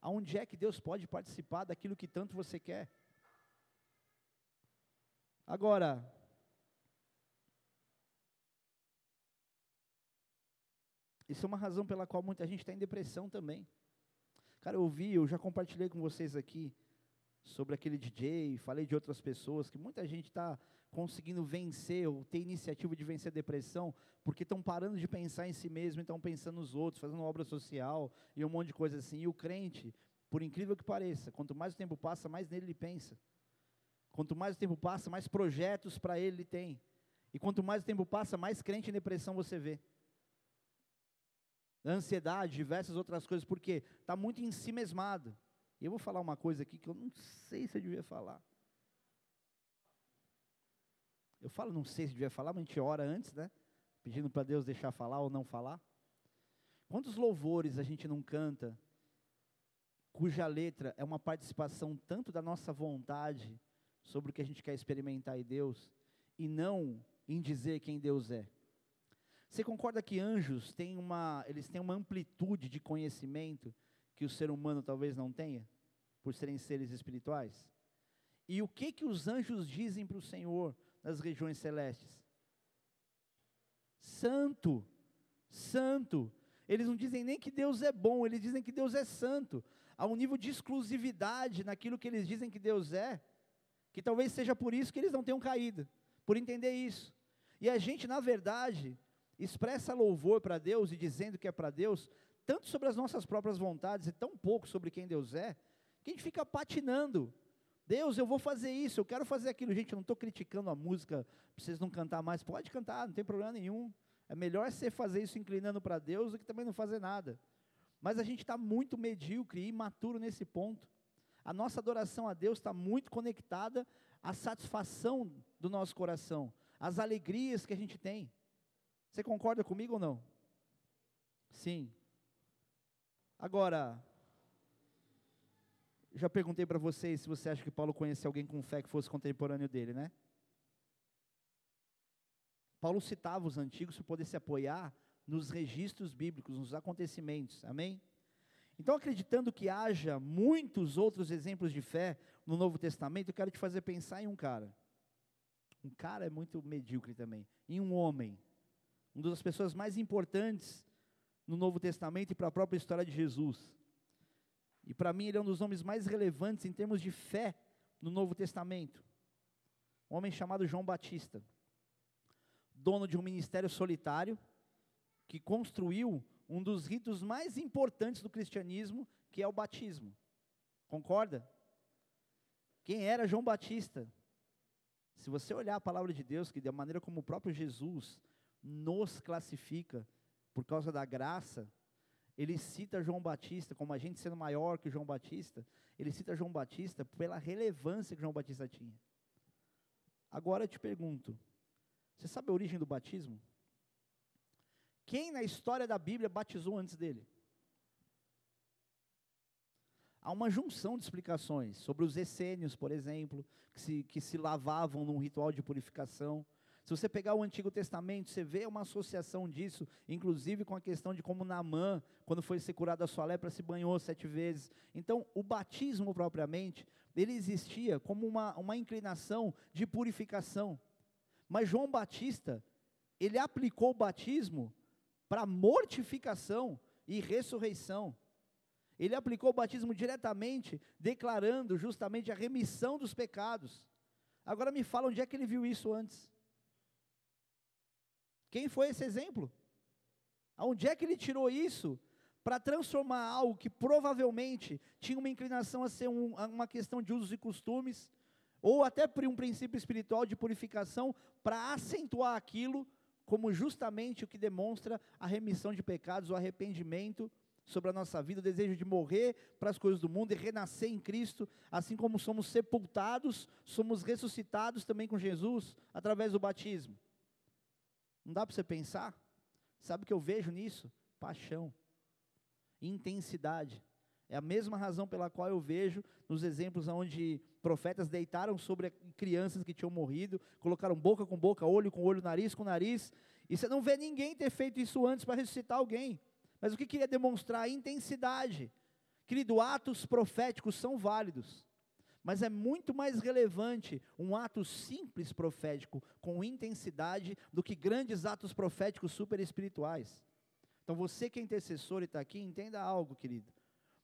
aonde é que Deus pode participar daquilo que tanto você quer. Agora, isso é uma razão pela qual muita gente está em depressão também. Cara, eu vi, eu já compartilhei com vocês aqui sobre aquele DJ, falei de outras pessoas, que muita gente está conseguindo vencer ou ter iniciativa de vencer a depressão, porque estão parando de pensar em si mesmo estão pensando nos outros, fazendo obra social e um monte de coisa assim. E o crente, por incrível que pareça, quanto mais o tempo passa, mais nele ele pensa. Quanto mais o tempo passa, mais projetos para ele ele tem. E quanto mais o tempo passa, mais crente em depressão você vê. Ansiedade, diversas outras coisas, porque está muito em si mesmado. E eu vou falar uma coisa aqui que eu não sei se eu devia falar. Eu falo, não sei se devia falar, mas a gente ora antes, né? Pedindo para Deus deixar falar ou não falar. Quantos louvores a gente não canta, cuja letra é uma participação tanto da nossa vontade sobre o que a gente quer experimentar em Deus, e não em dizer quem Deus é? Você concorda que anjos têm uma, eles têm uma amplitude de conhecimento que o ser humano talvez não tenha, por serem seres espirituais? E o que que os anjos dizem para o Senhor nas regiões celestes? Santo, santo. Eles não dizem nem que Deus é bom, eles dizem que Deus é santo. Há um nível de exclusividade naquilo que eles dizem que Deus é, que talvez seja por isso que eles não tenham caído, por entender isso. E a gente, na verdade, expressa louvor para Deus e dizendo que é para Deus, tanto sobre as nossas próprias vontades e tão pouco sobre quem Deus é, que a gente fica patinando. Deus, eu vou fazer isso, eu quero fazer aquilo. Gente, eu não estou criticando a música, para vocês não cantar mais. Pode cantar, não tem problema nenhum. É melhor você fazer isso inclinando para Deus do que também não fazer nada. Mas a gente está muito medíocre e imaturo nesse ponto. A nossa adoração a Deus está muito conectada à satisfação do nosso coração, às alegrias que a gente tem. Você concorda comigo ou não? Sim. Agora, já perguntei para vocês se você acha que Paulo conhecia alguém com fé que fosse contemporâneo dele, né? Paulo citava os antigos para poder se apoiar nos registros bíblicos, nos acontecimentos, amém? Então, acreditando que haja muitos outros exemplos de fé no Novo Testamento, eu quero te fazer pensar em um cara. Um cara é muito medíocre também. Em um homem. Uma das pessoas mais importantes no Novo Testamento e para a própria história de Jesus. E para mim ele é um dos nomes mais relevantes em termos de fé no Novo Testamento. Um homem chamado João Batista, dono de um ministério solitário, que construiu um dos ritos mais importantes do cristianismo, que é o batismo. Concorda? Quem era João Batista? Se você olhar a palavra de Deus, que da maneira como o próprio Jesus nos classifica por causa da graça, ele cita João Batista, como a gente sendo maior que João Batista, ele cita João Batista pela relevância que João Batista tinha. Agora eu te pergunto, você sabe a origem do batismo? Quem na história da Bíblia batizou antes dele? Há uma junção de explicações sobre os essênios, por exemplo, que se, que se lavavam num ritual de purificação. Se você pegar o Antigo Testamento, você vê uma associação disso, inclusive com a questão de como Naamã, quando foi ser curado da sua lepra, se banhou sete vezes. Então, o batismo propriamente, ele existia como uma, uma inclinação de purificação. Mas João Batista, ele aplicou o batismo para mortificação e ressurreição. Ele aplicou o batismo diretamente, declarando justamente a remissão dos pecados. Agora me fala onde é que ele viu isso antes. Quem foi esse exemplo? Aonde é que ele tirou isso para transformar algo que provavelmente tinha uma inclinação a ser um, uma questão de usos e costumes, ou até por um princípio espiritual de purificação, para acentuar aquilo como justamente o que demonstra a remissão de pecados, o arrependimento sobre a nossa vida, o desejo de morrer para as coisas do mundo e renascer em Cristo, assim como somos sepultados, somos ressuscitados também com Jesus através do batismo. Não dá para você pensar? Sabe o que eu vejo nisso? Paixão, intensidade. É a mesma razão pela qual eu vejo nos exemplos onde profetas deitaram sobre crianças que tinham morrido, colocaram boca com boca, olho com olho, nariz com nariz, e você não vê ninguém ter feito isso antes para ressuscitar alguém. Mas o que queria demonstrar? Intensidade. Querido, atos proféticos são válidos. Mas é muito mais relevante um ato simples profético com intensidade do que grandes atos proféticos super espirituais. Então você que é intercessor e está aqui, entenda algo, querido.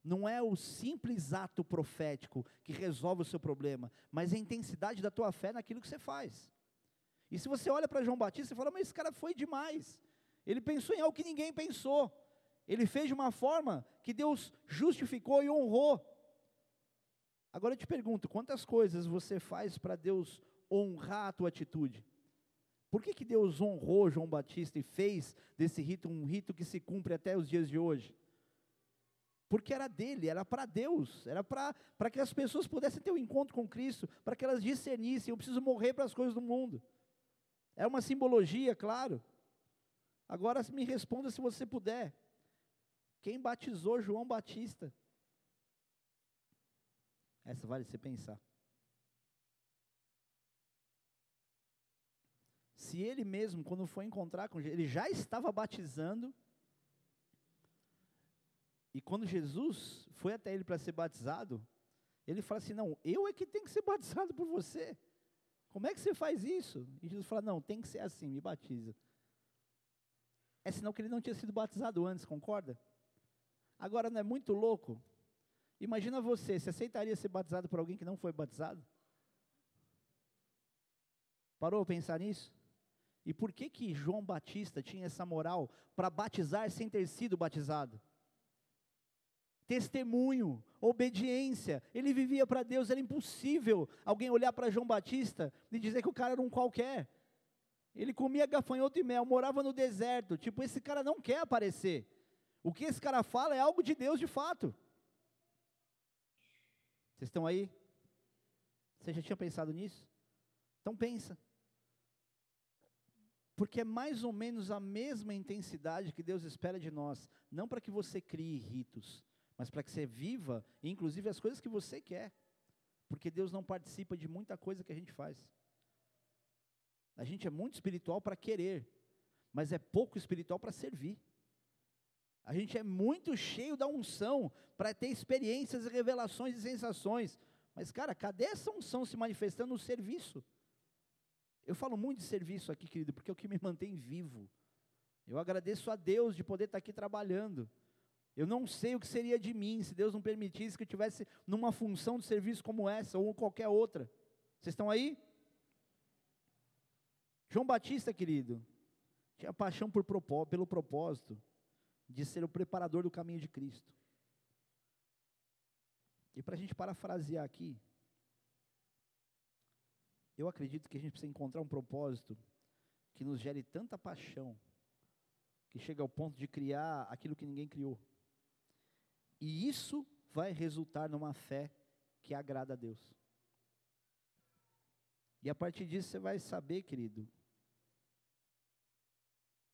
Não é o simples ato profético que resolve o seu problema, mas a intensidade da tua fé naquilo que você faz. E se você olha para João Batista e fala, mas esse cara foi demais. Ele pensou em algo que ninguém pensou. Ele fez de uma forma que Deus justificou e honrou. Agora eu te pergunto, quantas coisas você faz para Deus honrar a tua atitude? Por que, que Deus honrou João Batista e fez desse rito um rito que se cumpre até os dias de hoje? Porque era dele, era para Deus, era para que as pessoas pudessem ter um encontro com Cristo, para que elas discernissem, eu preciso morrer para as coisas do mundo. É uma simbologia, claro. Agora me responda se você puder. Quem batizou João Batista? Essa vale você pensar. Se ele mesmo, quando foi encontrar com Jesus, ele já estava batizando, e quando Jesus foi até ele para ser batizado, ele fala assim: Não, eu é que tenho que ser batizado por você. Como é que você faz isso? E Jesus fala: Não, tem que ser assim, me batiza. É sinal que ele não tinha sido batizado antes, concorda? Agora não é muito louco? Imagina você, você aceitaria ser batizado por alguém que não foi batizado? Parou a pensar nisso? E por que que João Batista tinha essa moral para batizar sem ter sido batizado? Testemunho, obediência, ele vivia para Deus, era impossível alguém olhar para João Batista e dizer que o cara era um qualquer. Ele comia gafanhoto e mel, morava no deserto, tipo, esse cara não quer aparecer. O que esse cara fala é algo de Deus de fato. Vocês estão aí? Você já tinha pensado nisso? Então pensa. Porque é mais ou menos a mesma intensidade que Deus espera de nós, não para que você crie ritos, mas para que você viva, inclusive as coisas que você quer. Porque Deus não participa de muita coisa que a gente faz. A gente é muito espiritual para querer, mas é pouco espiritual para servir. A gente é muito cheio da unção para ter experiências revelações e sensações. Mas, cara, cadê essa unção se manifestando no serviço? Eu falo muito de serviço aqui, querido, porque é o que me mantém vivo. Eu agradeço a Deus de poder estar aqui trabalhando. Eu não sei o que seria de mim se Deus não permitisse que eu tivesse numa função de serviço como essa ou qualquer outra. Vocês estão aí? João Batista, querido, tinha paixão por, pelo propósito de ser o preparador do caminho de Cristo. E para a gente parafrasear aqui, eu acredito que a gente precisa encontrar um propósito que nos gere tanta paixão, que chega ao ponto de criar aquilo que ninguém criou. E isso vai resultar numa fé que agrada a Deus. E a partir disso você vai saber, querido,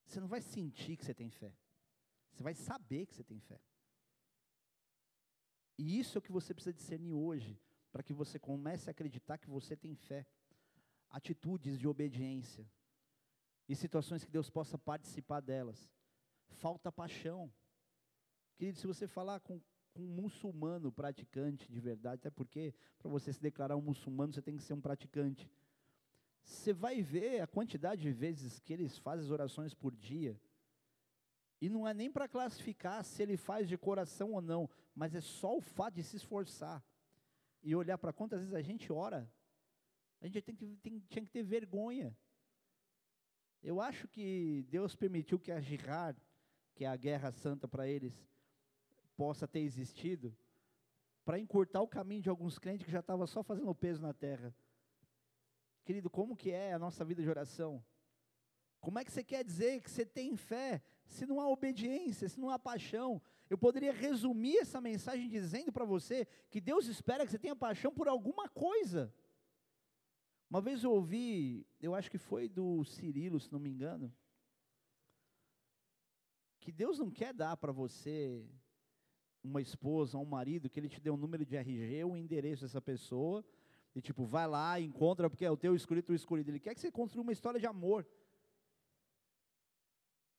você não vai sentir que você tem fé. Você vai saber que você tem fé. E isso é o que você precisa discernir hoje, para que você comece a acreditar que você tem fé. Atitudes de obediência. E situações que Deus possa participar delas. Falta paixão. Querido, se você falar com, com um muçulmano praticante de verdade, até porque para você se declarar um muçulmano, você tem que ser um praticante. Você vai ver a quantidade de vezes que eles fazem orações por dia e não é nem para classificar se ele faz de coração ou não, mas é só o fato de se esforçar e olhar para quantas vezes a gente ora. A gente tem que, tem, tinha que ter vergonha. Eu acho que Deus permitiu que a jihad, que é a guerra santa para eles, possa ter existido, para encurtar o caminho de alguns crentes que já estavam só fazendo peso na terra. Querido, como que é a nossa vida de oração? Como é que você quer dizer que você tem fé se não há obediência, se não há paixão? Eu poderia resumir essa mensagem dizendo para você que Deus espera que você tenha paixão por alguma coisa. Uma vez eu ouvi, eu acho que foi do Cirilo, se não me engano, que Deus não quer dar para você uma esposa, um marido, que ele te dê um número de RG, o um endereço dessa pessoa, e tipo, vai lá, encontra, porque é o teu escolhido, o escolhido. Ele quer que você construa uma história de amor.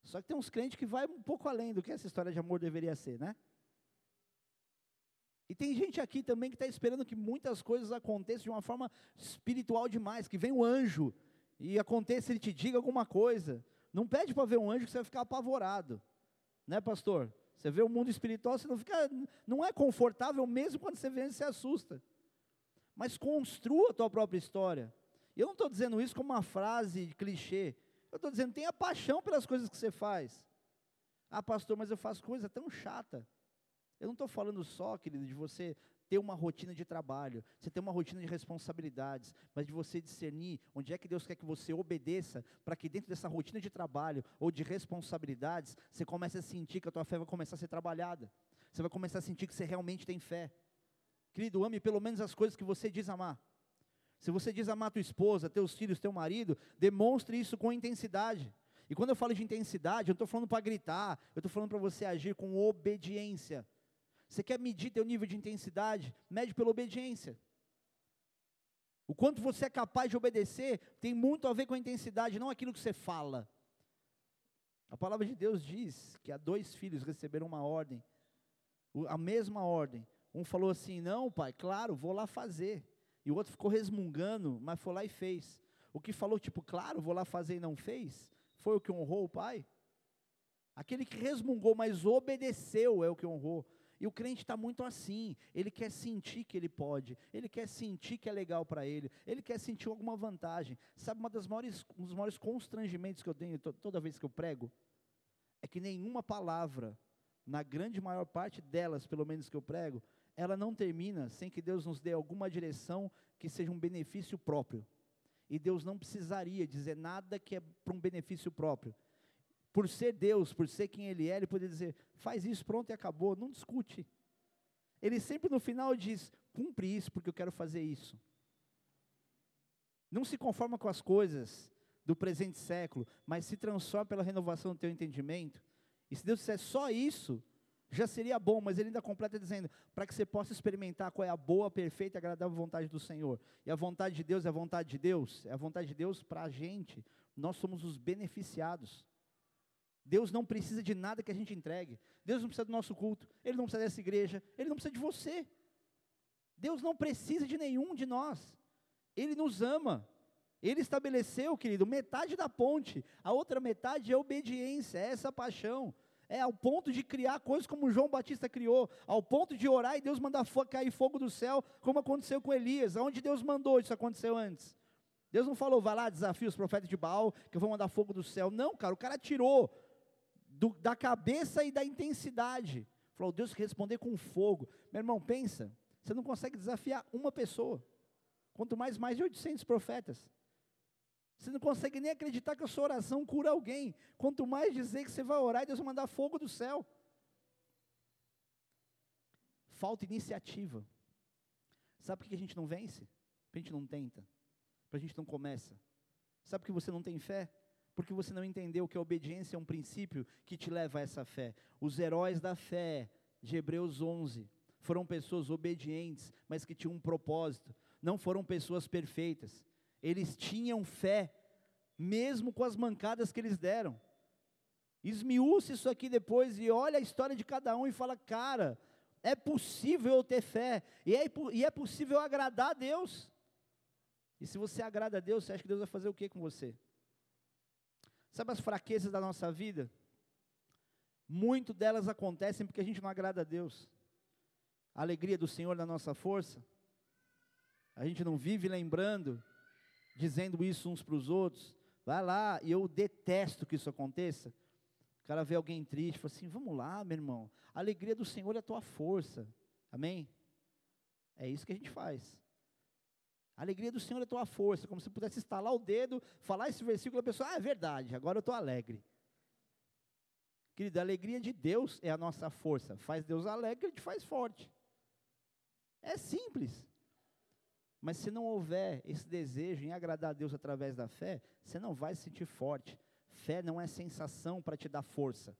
Só que tem uns crentes que vai um pouco além do que essa história de amor deveria ser, né? E tem gente aqui também que está esperando que muitas coisas aconteçam de uma forma espiritual demais, que vem um anjo e aconteça, ele te diga alguma coisa. Não pede para ver um anjo que você vai ficar apavorado, né, pastor? Você vê o mundo espiritual, você não fica, não é confortável mesmo quando você vê, você assusta. Mas construa a tua própria história. Eu não estou dizendo isso como uma frase clichê. Eu estou dizendo, tenha paixão pelas coisas que você faz. Ah, pastor, mas eu faço coisa tão chata. Eu não estou falando só, querido, de você ter uma rotina de trabalho, você ter uma rotina de responsabilidades, mas de você discernir onde é que Deus quer que você obedeça, para que dentro dessa rotina de trabalho ou de responsabilidades, você comece a sentir que a tua fé vai começar a ser trabalhada. Você vai começar a sentir que você realmente tem fé. Querido, ame pelo menos as coisas que você diz amar. Se você diz amar tua esposa, teus filhos, teu marido, demonstre isso com intensidade. E quando eu falo de intensidade, eu não estou falando para gritar, eu estou falando para você agir com obediência. Você quer medir teu nível de intensidade? Mede pela obediência. O quanto você é capaz de obedecer tem muito a ver com a intensidade, não aquilo que você fala. A palavra de Deus diz que há dois filhos receberam uma ordem, a mesma ordem. Um falou assim: Não, pai, claro, vou lá fazer. E o outro ficou resmungando, mas foi lá e fez. O que falou, tipo, claro, vou lá fazer e não fez, foi o que honrou o pai. Aquele que resmungou, mas obedeceu, é o que honrou. E o crente está muito assim. Ele quer sentir que ele pode, ele quer sentir que é legal para ele, ele quer sentir alguma vantagem. Sabe, uma das maiores, um dos maiores constrangimentos que eu tenho toda vez que eu prego é que nenhuma palavra, na grande maior parte delas, pelo menos que eu prego, ela não termina sem que Deus nos dê alguma direção que seja um benefício próprio. E Deus não precisaria dizer nada que é para um benefício próprio. Por ser Deus, por ser quem Ele é, Ele poderia dizer: faz isso, pronto e acabou, não discute. Ele sempre no final diz: cumpre isso, porque eu quero fazer isso. Não se conforma com as coisas do presente século, mas se transforma pela renovação do teu entendimento. E se Deus disser só isso, já seria bom, mas ele ainda completa dizendo, para que você possa experimentar qual é a boa, perfeita e agradável vontade do Senhor. E a vontade de Deus é a vontade de Deus, é a vontade de Deus para a gente. Nós somos os beneficiados. Deus não precisa de nada que a gente entregue. Deus não precisa do nosso culto, Ele não precisa dessa igreja, Ele não precisa de você. Deus não precisa de nenhum de nós. Ele nos ama. Ele estabeleceu, querido, metade da ponte, a outra metade é obediência, é essa paixão. É ao ponto de criar coisas como João Batista criou, ao ponto de orar e Deus mandar cair fogo do céu, como aconteceu com Elias. Aonde Deus mandou isso aconteceu antes? Deus não falou, vai lá, desafia os profetas de Baal, que eu vou mandar fogo do céu. Não, cara, o cara tirou do, da cabeça e da intensidade. Falou, Deus que responder com fogo. Meu irmão, pensa, você não consegue desafiar uma pessoa, quanto mais mais de 800 profetas. Você não consegue nem acreditar que a sua oração cura alguém. Quanto mais dizer que você vai orar e Deus vai mandar fogo do céu. Falta iniciativa. Sabe por que a gente não vence? Porque a gente não tenta. Porque a gente não começa. Sabe por que você não tem fé? Porque você não entendeu que a obediência é um princípio que te leva a essa fé. Os heróis da fé, de Hebreus 11, foram pessoas obedientes, mas que tinham um propósito. Não foram pessoas perfeitas eles tinham fé, mesmo com as mancadas que eles deram. Esmiúça isso aqui depois e olha a história de cada um e fala: cara, é possível eu ter fé, e é, e é possível agradar a Deus. E se você agrada a Deus, você acha que Deus vai fazer o que com você? Sabe as fraquezas da nossa vida? Muito delas acontecem porque a gente não agrada a Deus. A alegria do Senhor na nossa força. A gente não vive lembrando dizendo isso uns para os outros. Vai lá, e eu detesto que isso aconteça. O cara vê alguém triste, fala assim: vamos lá, meu irmão, a alegria do Senhor é a tua força. Amém? É isso que a gente faz. A alegria do Senhor é a tua força, como se pudesse estalar o dedo, falar esse versículo, a pessoa, ah, é verdade, agora eu estou alegre. Querido, a alegria de Deus é a nossa força. Faz Deus alegre, ele te faz forte. É simples. Mas se não houver esse desejo em agradar a Deus através da fé, você não vai se sentir forte. Fé não é sensação para te dar força.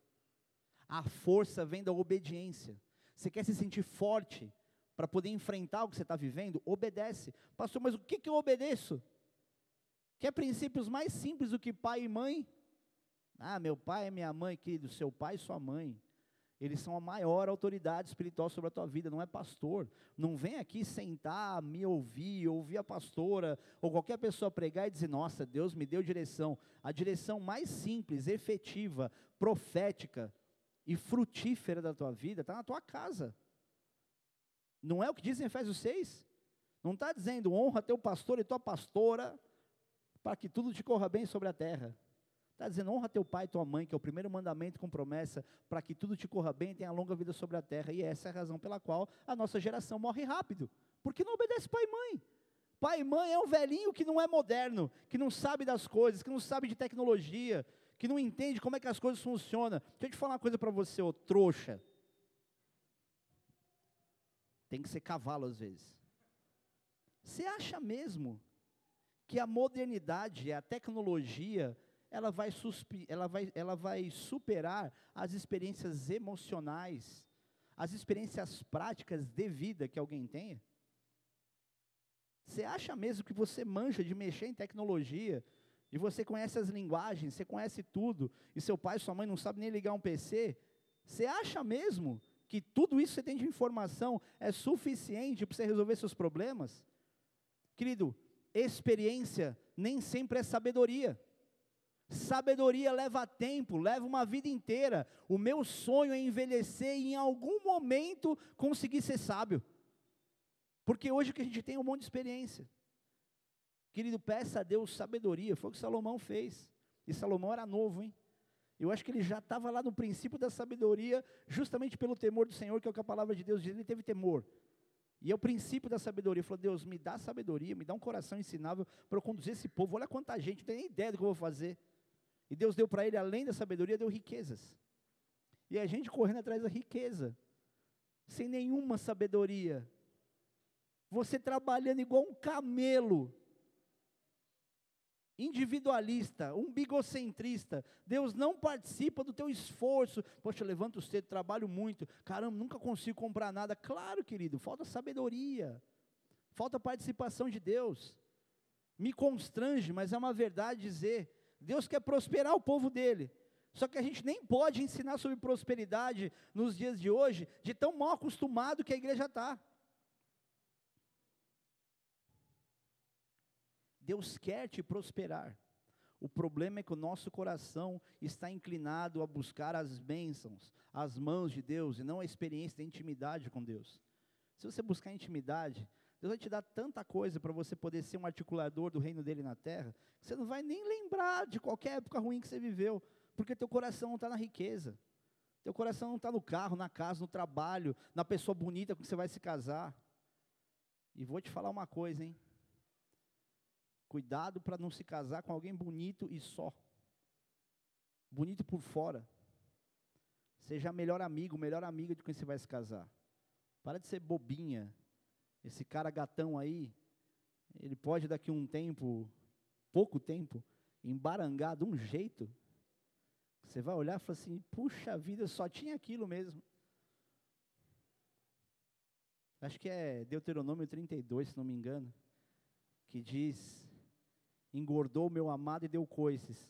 A força vem da obediência. Você quer se sentir forte para poder enfrentar o que você está vivendo? Obedece. Pastor, mas o que, que eu obedeço? Quer princípios mais simples do que pai e mãe? Ah, meu pai é minha mãe, querido, seu pai e sua mãe. Eles são a maior autoridade espiritual sobre a tua vida, não é pastor. Não vem aqui sentar, me ouvir, ouvir a pastora, ou qualquer pessoa pregar e dizer, nossa, Deus me deu direção. A direção mais simples, efetiva, profética e frutífera da tua vida está na tua casa. Não é o que diz em Efésios 6? Não está dizendo honra teu pastor e tua pastora, para que tudo te corra bem sobre a terra. Está dizendo, honra teu pai e tua mãe, que é o primeiro mandamento com promessa, para que tudo te corra bem e tenha longa vida sobre a terra. E essa é a razão pela qual a nossa geração morre rápido. Porque não obedece pai e mãe. Pai e mãe é um velhinho que não é moderno, que não sabe das coisas, que não sabe de tecnologia, que não entende como é que as coisas funcionam. Deixa eu te falar uma coisa para você, ô trouxa. Tem que ser cavalo às vezes. Você acha mesmo que a modernidade, a tecnologia, ela vai, ela, vai, ela vai superar as experiências emocionais, as experiências práticas de vida que alguém tenha? Você acha mesmo que você manja de mexer em tecnologia, e você conhece as linguagens, você conhece tudo, e seu pai e sua mãe não sabem nem ligar um PC? Você acha mesmo que tudo isso que você tem de informação é suficiente para você resolver seus problemas? Querido, experiência nem sempre é sabedoria. Sabedoria leva tempo, leva uma vida inteira. O meu sonho é envelhecer e em algum momento conseguir ser sábio. Porque hoje que a gente tem um monte de experiência. Querido, peça a Deus sabedoria. Foi o que Salomão fez. E Salomão era novo, hein? Eu acho que ele já estava lá no princípio da sabedoria, justamente pelo temor do Senhor, que é o que a palavra de Deus diz. Ele teve temor. E é o princípio da sabedoria. Ele falou: Deus, me dá sabedoria, me dá um coração ensinável para eu conduzir esse povo. Olha quanta gente, não tem nem ideia do que eu vou fazer. E Deus deu para ele, além da sabedoria, deu riquezas. E a gente correndo atrás da riqueza, sem nenhuma sabedoria. Você trabalhando igual um camelo, individualista, umbigocentrista. Deus não participa do teu esforço. Poxa, levanto cedo, trabalho muito. Caramba, nunca consigo comprar nada. Claro, querido, falta sabedoria. Falta participação de Deus. Me constrange, mas é uma verdade dizer Deus quer prosperar o povo dele. Só que a gente nem pode ensinar sobre prosperidade nos dias de hoje, de tão mal acostumado que a igreja está. Deus quer te prosperar. O problema é que o nosso coração está inclinado a buscar as bênçãos, as mãos de Deus, e não a experiência da intimidade com Deus. Se você buscar intimidade, Deus vai te dar tanta coisa para você poder ser um articulador do reino dele na terra, que você não vai nem lembrar de qualquer época ruim que você viveu, porque teu coração não está na riqueza. Teu coração não está no carro, na casa, no trabalho, na pessoa bonita com que você vai se casar. E vou te falar uma coisa, hein? Cuidado para não se casar com alguém bonito e só. Bonito por fora. Seja melhor amigo, melhor amiga de quem você vai se casar. Para de ser bobinha, esse cara gatão aí, ele pode daqui um tempo, pouco tempo, embarangar de um jeito. Você vai olhar e falar assim: puxa vida, só tinha aquilo mesmo. Acho que é Deuteronômio 32, se não me engano, que diz: engordou meu amado e deu coices.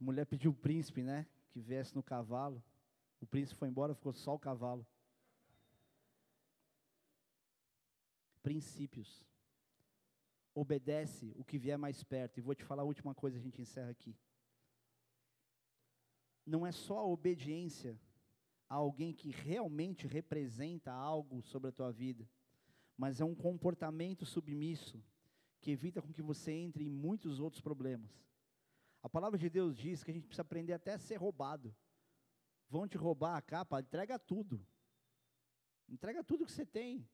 A mulher pediu o príncipe, né? Que viesse no cavalo. O príncipe foi embora, ficou só o cavalo. Princípios. Obedece o que vier mais perto. E vou te falar a última coisa, a gente encerra aqui. Não é só a obediência a alguém que realmente representa algo sobre a tua vida, mas é um comportamento submisso que evita com que você entre em muitos outros problemas. A palavra de Deus diz que a gente precisa aprender até a ser roubado. Vão te roubar a capa, entrega tudo. Entrega tudo que você tem.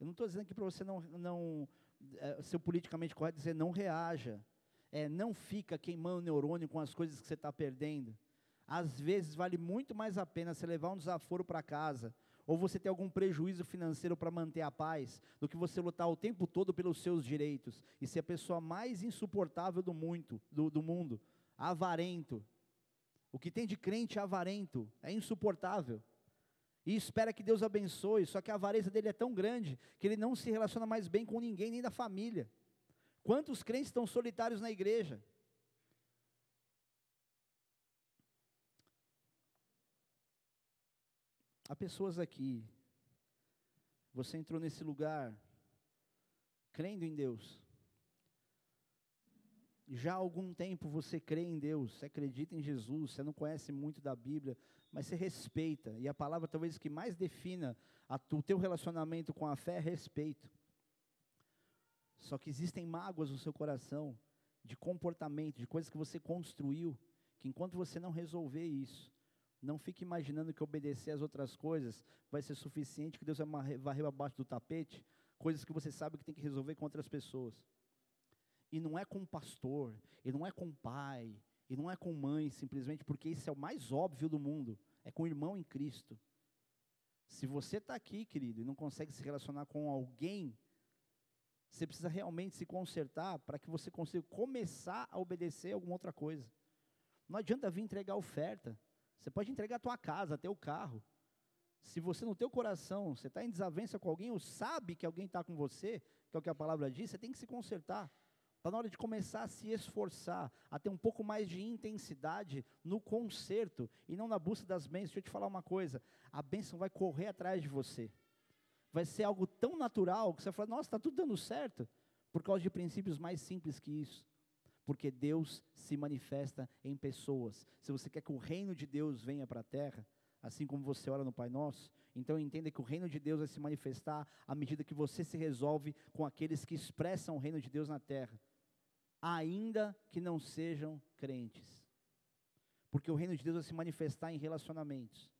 Eu não estou dizendo aqui para você não, não é, ser politicamente correto, dizer não reaja. É, não fica queimando neurônio com as coisas que você está perdendo. Às vezes vale muito mais a pena você levar um desaforo para casa, ou você ter algum prejuízo financeiro para manter a paz, do que você lutar o tempo todo pelos seus direitos e ser a pessoa mais insuportável do, muito, do, do mundo, avarento. O que tem de crente avarento é insuportável e espera que Deus abençoe, só que a avareza dele é tão grande que ele não se relaciona mais bem com ninguém, nem da família. Quantos crentes estão solitários na igreja? Há pessoas aqui, você entrou nesse lugar crendo em Deus, já há algum tempo você crê em Deus, você acredita em Jesus, você não conhece muito da Bíblia, mas você respeita. E a palavra talvez que mais defina a, o teu relacionamento com a fé é respeito. Só que existem mágoas no seu coração, de comportamento, de coisas que você construiu, que enquanto você não resolver isso, não fique imaginando que obedecer às outras coisas vai ser suficiente, que Deus vai varrer abaixo do tapete, coisas que você sabe que tem que resolver com outras pessoas. E não é com pastor, e não é com pai, e não é com mãe, simplesmente porque isso é o mais óbvio do mundo. É com o irmão em Cristo. Se você está aqui, querido, e não consegue se relacionar com alguém Você precisa realmente se consertar para que você consiga começar a obedecer alguma outra coisa. Não adianta vir entregar oferta. Você pode entregar a tua casa, o carro. Se você no teu coração, você está em desavença com alguém, ou sabe que alguém está com você, que é o que a palavra diz, você tem que se consertar. Está na hora de começar a se esforçar, a ter um pouco mais de intensidade no conserto e não na busca das bênçãos. Deixa eu te falar uma coisa: a bênção vai correr atrás de você. Vai ser algo tão natural que você vai falar, nossa, está tudo dando certo, por causa de princípios mais simples que isso. Porque Deus se manifesta em pessoas. Se você quer que o reino de Deus venha para a terra, assim como você ora no Pai Nosso, então entenda que o reino de Deus vai se manifestar à medida que você se resolve com aqueles que expressam o reino de Deus na terra ainda que não sejam crentes. Porque o reino de Deus vai se manifestar em relacionamentos.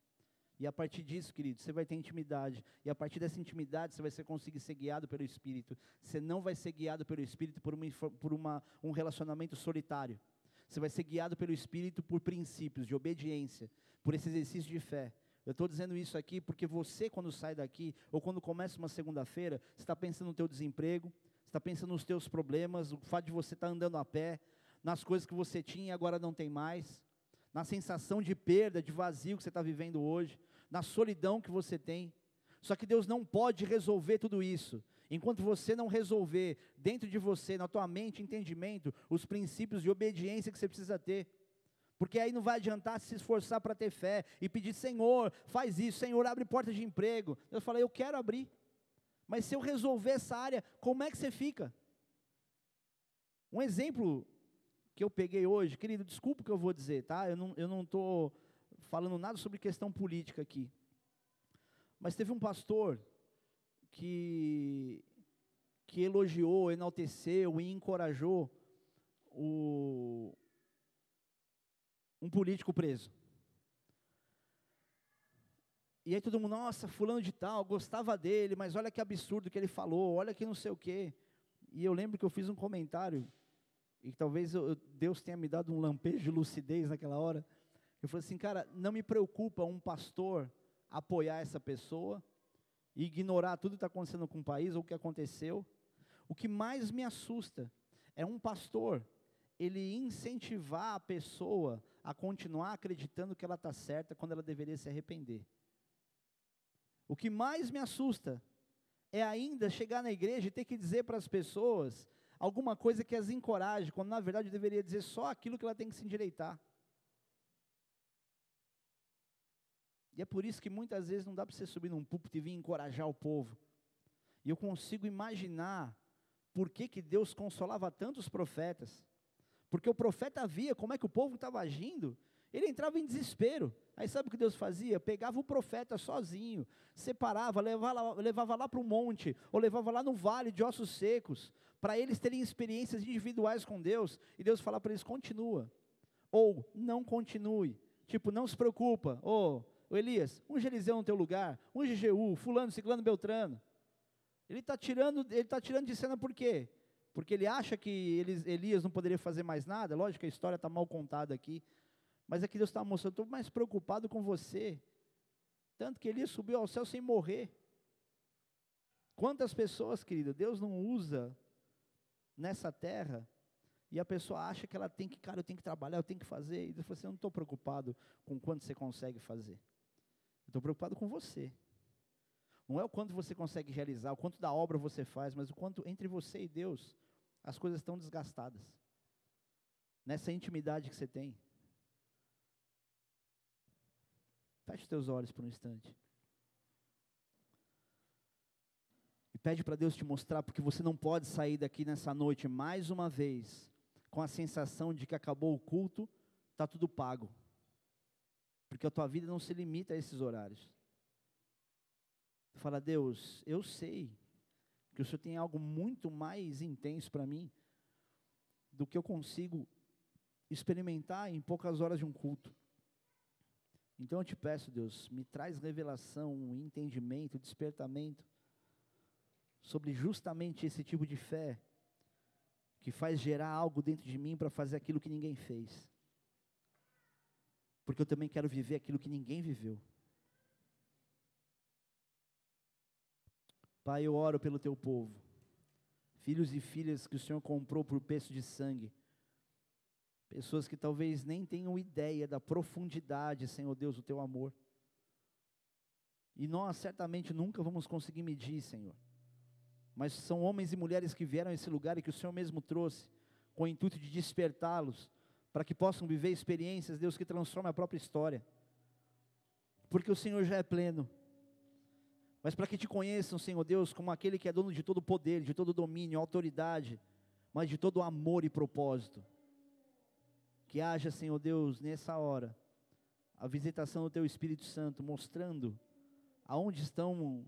E a partir disso, querido, você vai ter intimidade. E a partir dessa intimidade, você vai conseguir ser guiado pelo Espírito. Você não vai ser guiado pelo Espírito por, uma, por uma, um relacionamento solitário. Você vai ser guiado pelo Espírito por princípios de obediência, por esse exercício de fé. Eu estou dizendo isso aqui porque você, quando sai daqui, ou quando começa uma segunda-feira, está pensando no teu desemprego, está pensando nos teus problemas, o fato de você estar tá andando a pé, nas coisas que você tinha e agora não tem mais, na sensação de perda, de vazio que você está vivendo hoje, na solidão que você tem. Só que Deus não pode resolver tudo isso. Enquanto você não resolver dentro de você, na tua mente, entendimento, os princípios de obediência que você precisa ter. Porque aí não vai adiantar se esforçar para ter fé e pedir, Senhor, faz isso, Senhor, abre porta de emprego. Eu falei, eu quero abrir. Mas se eu resolver essa área, como é que você fica? Um exemplo que eu peguei hoje, querido, desculpa o que eu vou dizer, tá? Eu não estou eu não falando nada sobre questão política aqui. Mas teve um pastor que, que elogiou, enalteceu e encorajou o, um político preso. E aí todo mundo, nossa, fulano de tal, gostava dele, mas olha que absurdo que ele falou, olha que não sei o quê. E eu lembro que eu fiz um comentário, e talvez eu, Deus tenha me dado um lampejo de lucidez naquela hora. Eu falei assim, cara, não me preocupa um pastor apoiar essa pessoa, ignorar tudo que está acontecendo com o país, ou o que aconteceu. O que mais me assusta é um pastor, ele incentivar a pessoa a continuar acreditando que ela está certa quando ela deveria se arrepender. O que mais me assusta é ainda chegar na igreja e ter que dizer para as pessoas alguma coisa que as encoraje, quando na verdade eu deveria dizer só aquilo que ela tem que se endireitar. E é por isso que muitas vezes não dá para você subir num púlpito e vir encorajar o povo. E eu consigo imaginar por que, que Deus consolava tantos profetas. Porque o profeta via como é que o povo estava agindo, ele entrava em desespero. Aí sabe o que Deus fazia? Pegava o profeta sozinho, separava, levava, levava lá para o monte, ou levava lá no vale de ossos secos, para eles terem experiências individuais com Deus, e Deus falava para eles: continua, ou não continue, tipo, não se preocupa, ou Elias, unge Eliseu no teu lugar, unge Jeú, fulano, ciclano, beltrano. Ele está tirando, ele tá tirando de cena por quê? Porque ele acha que Elias não poderia fazer mais nada, lógico que a história está mal contada aqui, mas aqui Deus está mostrando, estou mais preocupado com você. Tanto que Elias subiu ao céu sem morrer. Quantas pessoas, querido, Deus não usa nessa terra e a pessoa acha que ela tem que, cara, eu tenho que trabalhar, eu tenho que fazer. E Deus falou assim: eu não estou preocupado com quanto você consegue fazer. Estou preocupado com você. Não é o quanto você consegue realizar, o quanto da obra você faz, mas o quanto entre você e Deus as coisas estão desgastadas. Nessa intimidade que você tem. Feche teus olhos por um instante. E pede para Deus te mostrar, porque você não pode sair daqui nessa noite mais uma vez com a sensação de que acabou o culto, está tudo pago. Porque a tua vida não se limita a esses horários. Fala, Deus, eu sei que o Senhor tem algo muito mais intenso para mim do que eu consigo experimentar em poucas horas de um culto. Então eu te peço, Deus, me traz revelação, entendimento, despertamento sobre justamente esse tipo de fé que faz gerar algo dentro de mim para fazer aquilo que ninguém fez. Porque eu também quero viver aquilo que ninguém viveu. Pai, eu oro pelo teu povo. filhos e filhas que o Senhor comprou por preço de sangue, pessoas que talvez nem tenham ideia da profundidade, Senhor Deus, do teu amor. E nós certamente nunca vamos conseguir medir, Senhor. Mas são homens e mulheres que vieram a esse lugar e que o Senhor mesmo trouxe, com o intuito de despertá-los, para que possam viver experiências, Deus, que transformem a própria história. Porque o Senhor já é pleno. Mas para que te conheçam, Senhor Deus, como aquele que é dono de todo poder, de todo domínio, autoridade, mas de todo amor e propósito. Que haja, Senhor Deus, nessa hora, a visitação do Teu Espírito Santo, mostrando aonde estão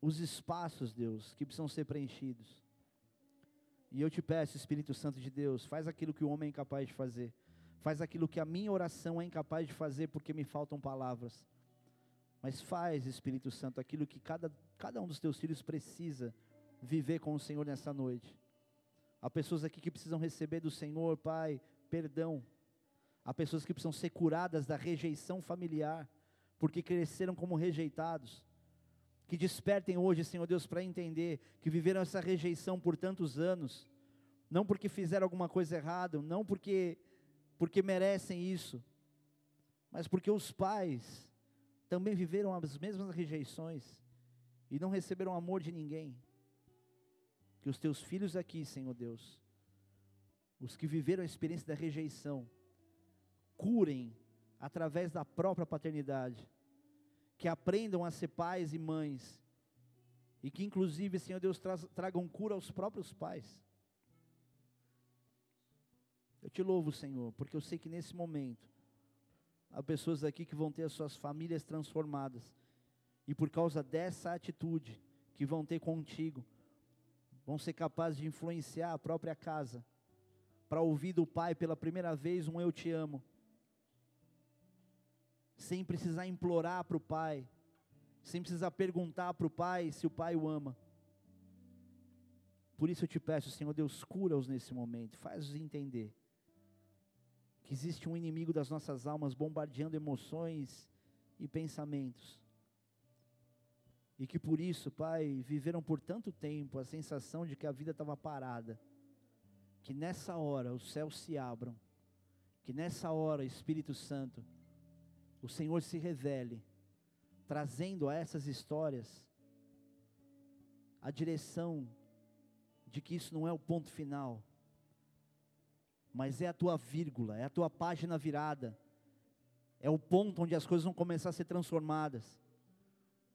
os espaços, Deus, que precisam ser preenchidos. E eu te peço, Espírito Santo de Deus, faz aquilo que o homem é incapaz de fazer. Faz aquilo que a minha oração é incapaz de fazer porque me faltam palavras. Mas faz, Espírito Santo, aquilo que cada, cada um dos teus filhos precisa viver com o Senhor nessa noite. Há pessoas aqui que precisam receber do Senhor, Pai, perdão. Há pessoas que precisam ser curadas da rejeição familiar, porque cresceram como rejeitados. Que despertem hoje, Senhor Deus, para entender que viveram essa rejeição por tantos anos, não porque fizeram alguma coisa errada, não porque porque merecem isso, mas porque os pais também viveram as mesmas rejeições e não receberam amor de ninguém. Que os teus filhos aqui, Senhor Deus, os que viveram a experiência da rejeição, curem através da própria paternidade, que aprendam a ser pais e mães, e que inclusive, Senhor Deus, tragam cura aos próprios pais. Eu te louvo, Senhor, porque eu sei que nesse momento há pessoas aqui que vão ter as suas famílias transformadas. E por causa dessa atitude que vão ter contigo, vão ser capazes de influenciar a própria casa, para ouvir do pai pela primeira vez um eu te amo, sem precisar implorar para o pai, sem precisar perguntar para o pai se o pai o ama. Por isso eu te peço, Senhor Deus, cura-os nesse momento, faz-os entender que existe um inimigo das nossas almas bombardeando emoções e pensamentos. E que por isso, Pai, viveram por tanto tempo a sensação de que a vida estava parada. Que nessa hora os céus se abram. Que nessa hora, Espírito Santo, o Senhor se revele, trazendo a essas histórias a direção de que isso não é o ponto final, mas é a tua vírgula, é a tua página virada, é o ponto onde as coisas vão começar a ser transformadas.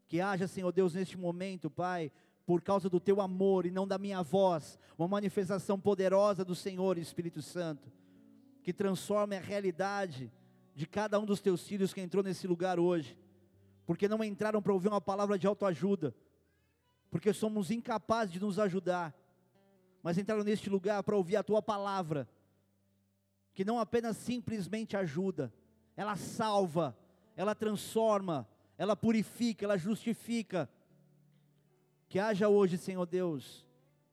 Que haja, Senhor Deus, neste momento, Pai, por causa do teu amor e não da minha voz, uma manifestação poderosa do Senhor Espírito Santo, que transforme a realidade de cada um dos teus filhos que entrou nesse lugar hoje, porque não entraram para ouvir uma palavra de autoajuda, porque somos incapazes de nos ajudar, mas entraram neste lugar para ouvir a tua palavra que não apenas simplesmente ajuda, ela salva, ela transforma, ela purifica, ela justifica. Que haja hoje, Senhor Deus,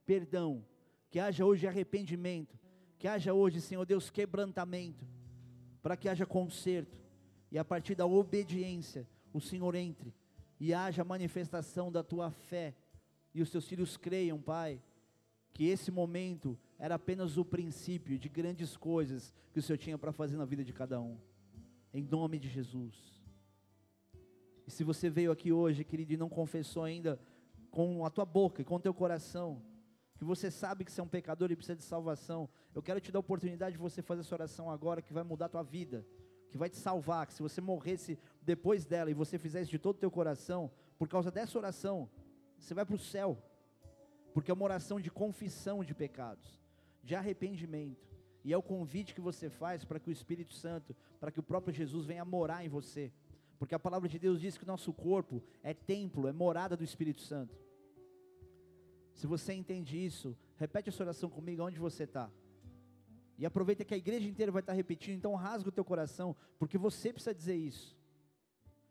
perdão, que haja hoje arrependimento, que haja hoje, Senhor Deus, quebrantamento, para que haja conserto, e a partir da obediência, o Senhor entre e haja manifestação da tua fé, e os teus filhos creiam, Pai, que esse momento era apenas o princípio de grandes coisas que o Senhor tinha para fazer na vida de cada um. Em nome de Jesus. E se você veio aqui hoje, querido, e não confessou ainda com a tua boca e com o teu coração, que você sabe que você é um pecador e precisa de salvação, eu quero te dar a oportunidade de você fazer essa oração agora que vai mudar a tua vida, que vai te salvar, que se você morresse depois dela e você fizesse de todo o teu coração, por causa dessa oração, você vai para o céu, porque é uma oração de confissão de pecados de arrependimento. E é o convite que você faz para que o Espírito Santo, para que o próprio Jesus venha morar em você. Porque a palavra de Deus diz que o nosso corpo é templo, é morada do Espírito Santo. Se você entende isso, repete essa oração comigo onde você está. E aproveita que a igreja inteira vai estar repetindo, então rasga o teu coração, porque você precisa dizer isso.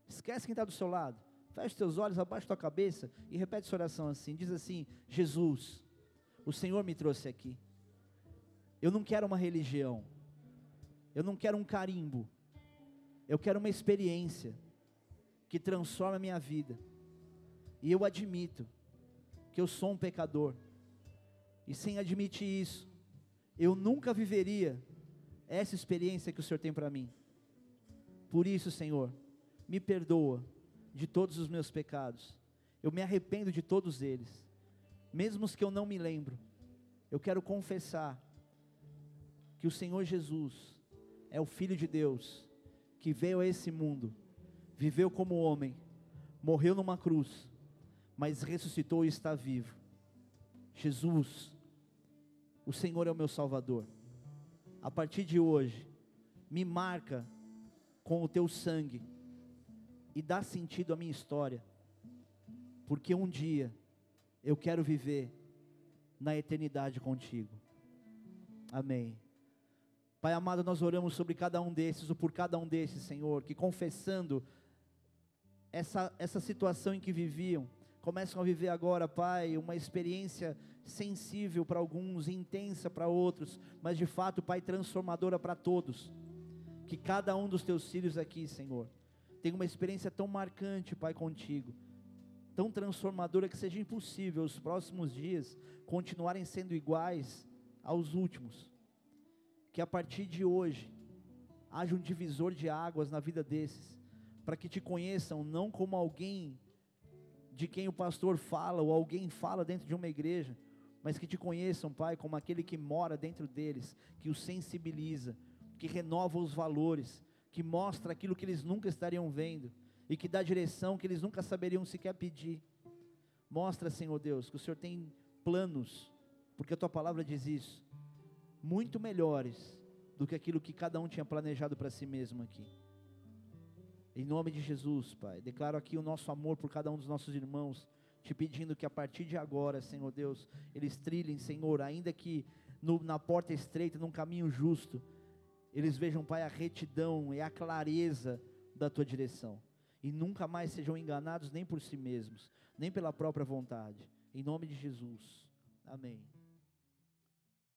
Esquece quem está do seu lado. Feche teus olhos, abaixa tua cabeça e repete essa oração assim. Diz assim: Jesus, o Senhor me trouxe aqui. Eu não quero uma religião. Eu não quero um carimbo. Eu quero uma experiência que transforma a minha vida. E eu admito que eu sou um pecador. E sem admitir isso, eu nunca viveria essa experiência que o Senhor tem para mim. Por isso, Senhor, me perdoa de todos os meus pecados. Eu me arrependo de todos eles, mesmo os que eu não me lembro. Eu quero confessar que o Senhor Jesus é o Filho de Deus que veio a esse mundo, viveu como homem, morreu numa cruz, mas ressuscitou e está vivo. Jesus, o Senhor é o meu Salvador. A partir de hoje, me marca com o teu sangue e dá sentido à minha história, porque um dia eu quero viver na eternidade contigo. Amém. Pai amado, nós oramos sobre cada um desses, ou por cada um desses, Senhor, que confessando essa, essa situação em que viviam, começam a viver agora, Pai, uma experiência sensível para alguns, intensa para outros, mas de fato, Pai, transformadora para todos. Que cada um dos teus filhos aqui, Senhor, tenha uma experiência tão marcante, Pai, contigo, tão transformadora que seja impossível os próximos dias continuarem sendo iguais aos últimos que a partir de hoje haja um divisor de águas na vida desses, para que te conheçam não como alguém de quem o pastor fala ou alguém fala dentro de uma igreja, mas que te conheçam, Pai, como aquele que mora dentro deles, que os sensibiliza, que renova os valores, que mostra aquilo que eles nunca estariam vendo e que dá direção que eles nunca saberiam sequer pedir. Mostra, Senhor Deus, que o Senhor tem planos, porque a tua palavra diz isso muito melhores do que aquilo que cada um tinha planejado para si mesmo aqui. Em nome de Jesus, Pai, declaro aqui o nosso amor por cada um dos nossos irmãos, te pedindo que a partir de agora, Senhor Deus, eles trilhem, Senhor, ainda que no, na porta estreita, num caminho justo, eles vejam, Pai, a retidão e a clareza da tua direção. E nunca mais sejam enganados nem por si mesmos, nem pela própria vontade. Em nome de Jesus. Amém.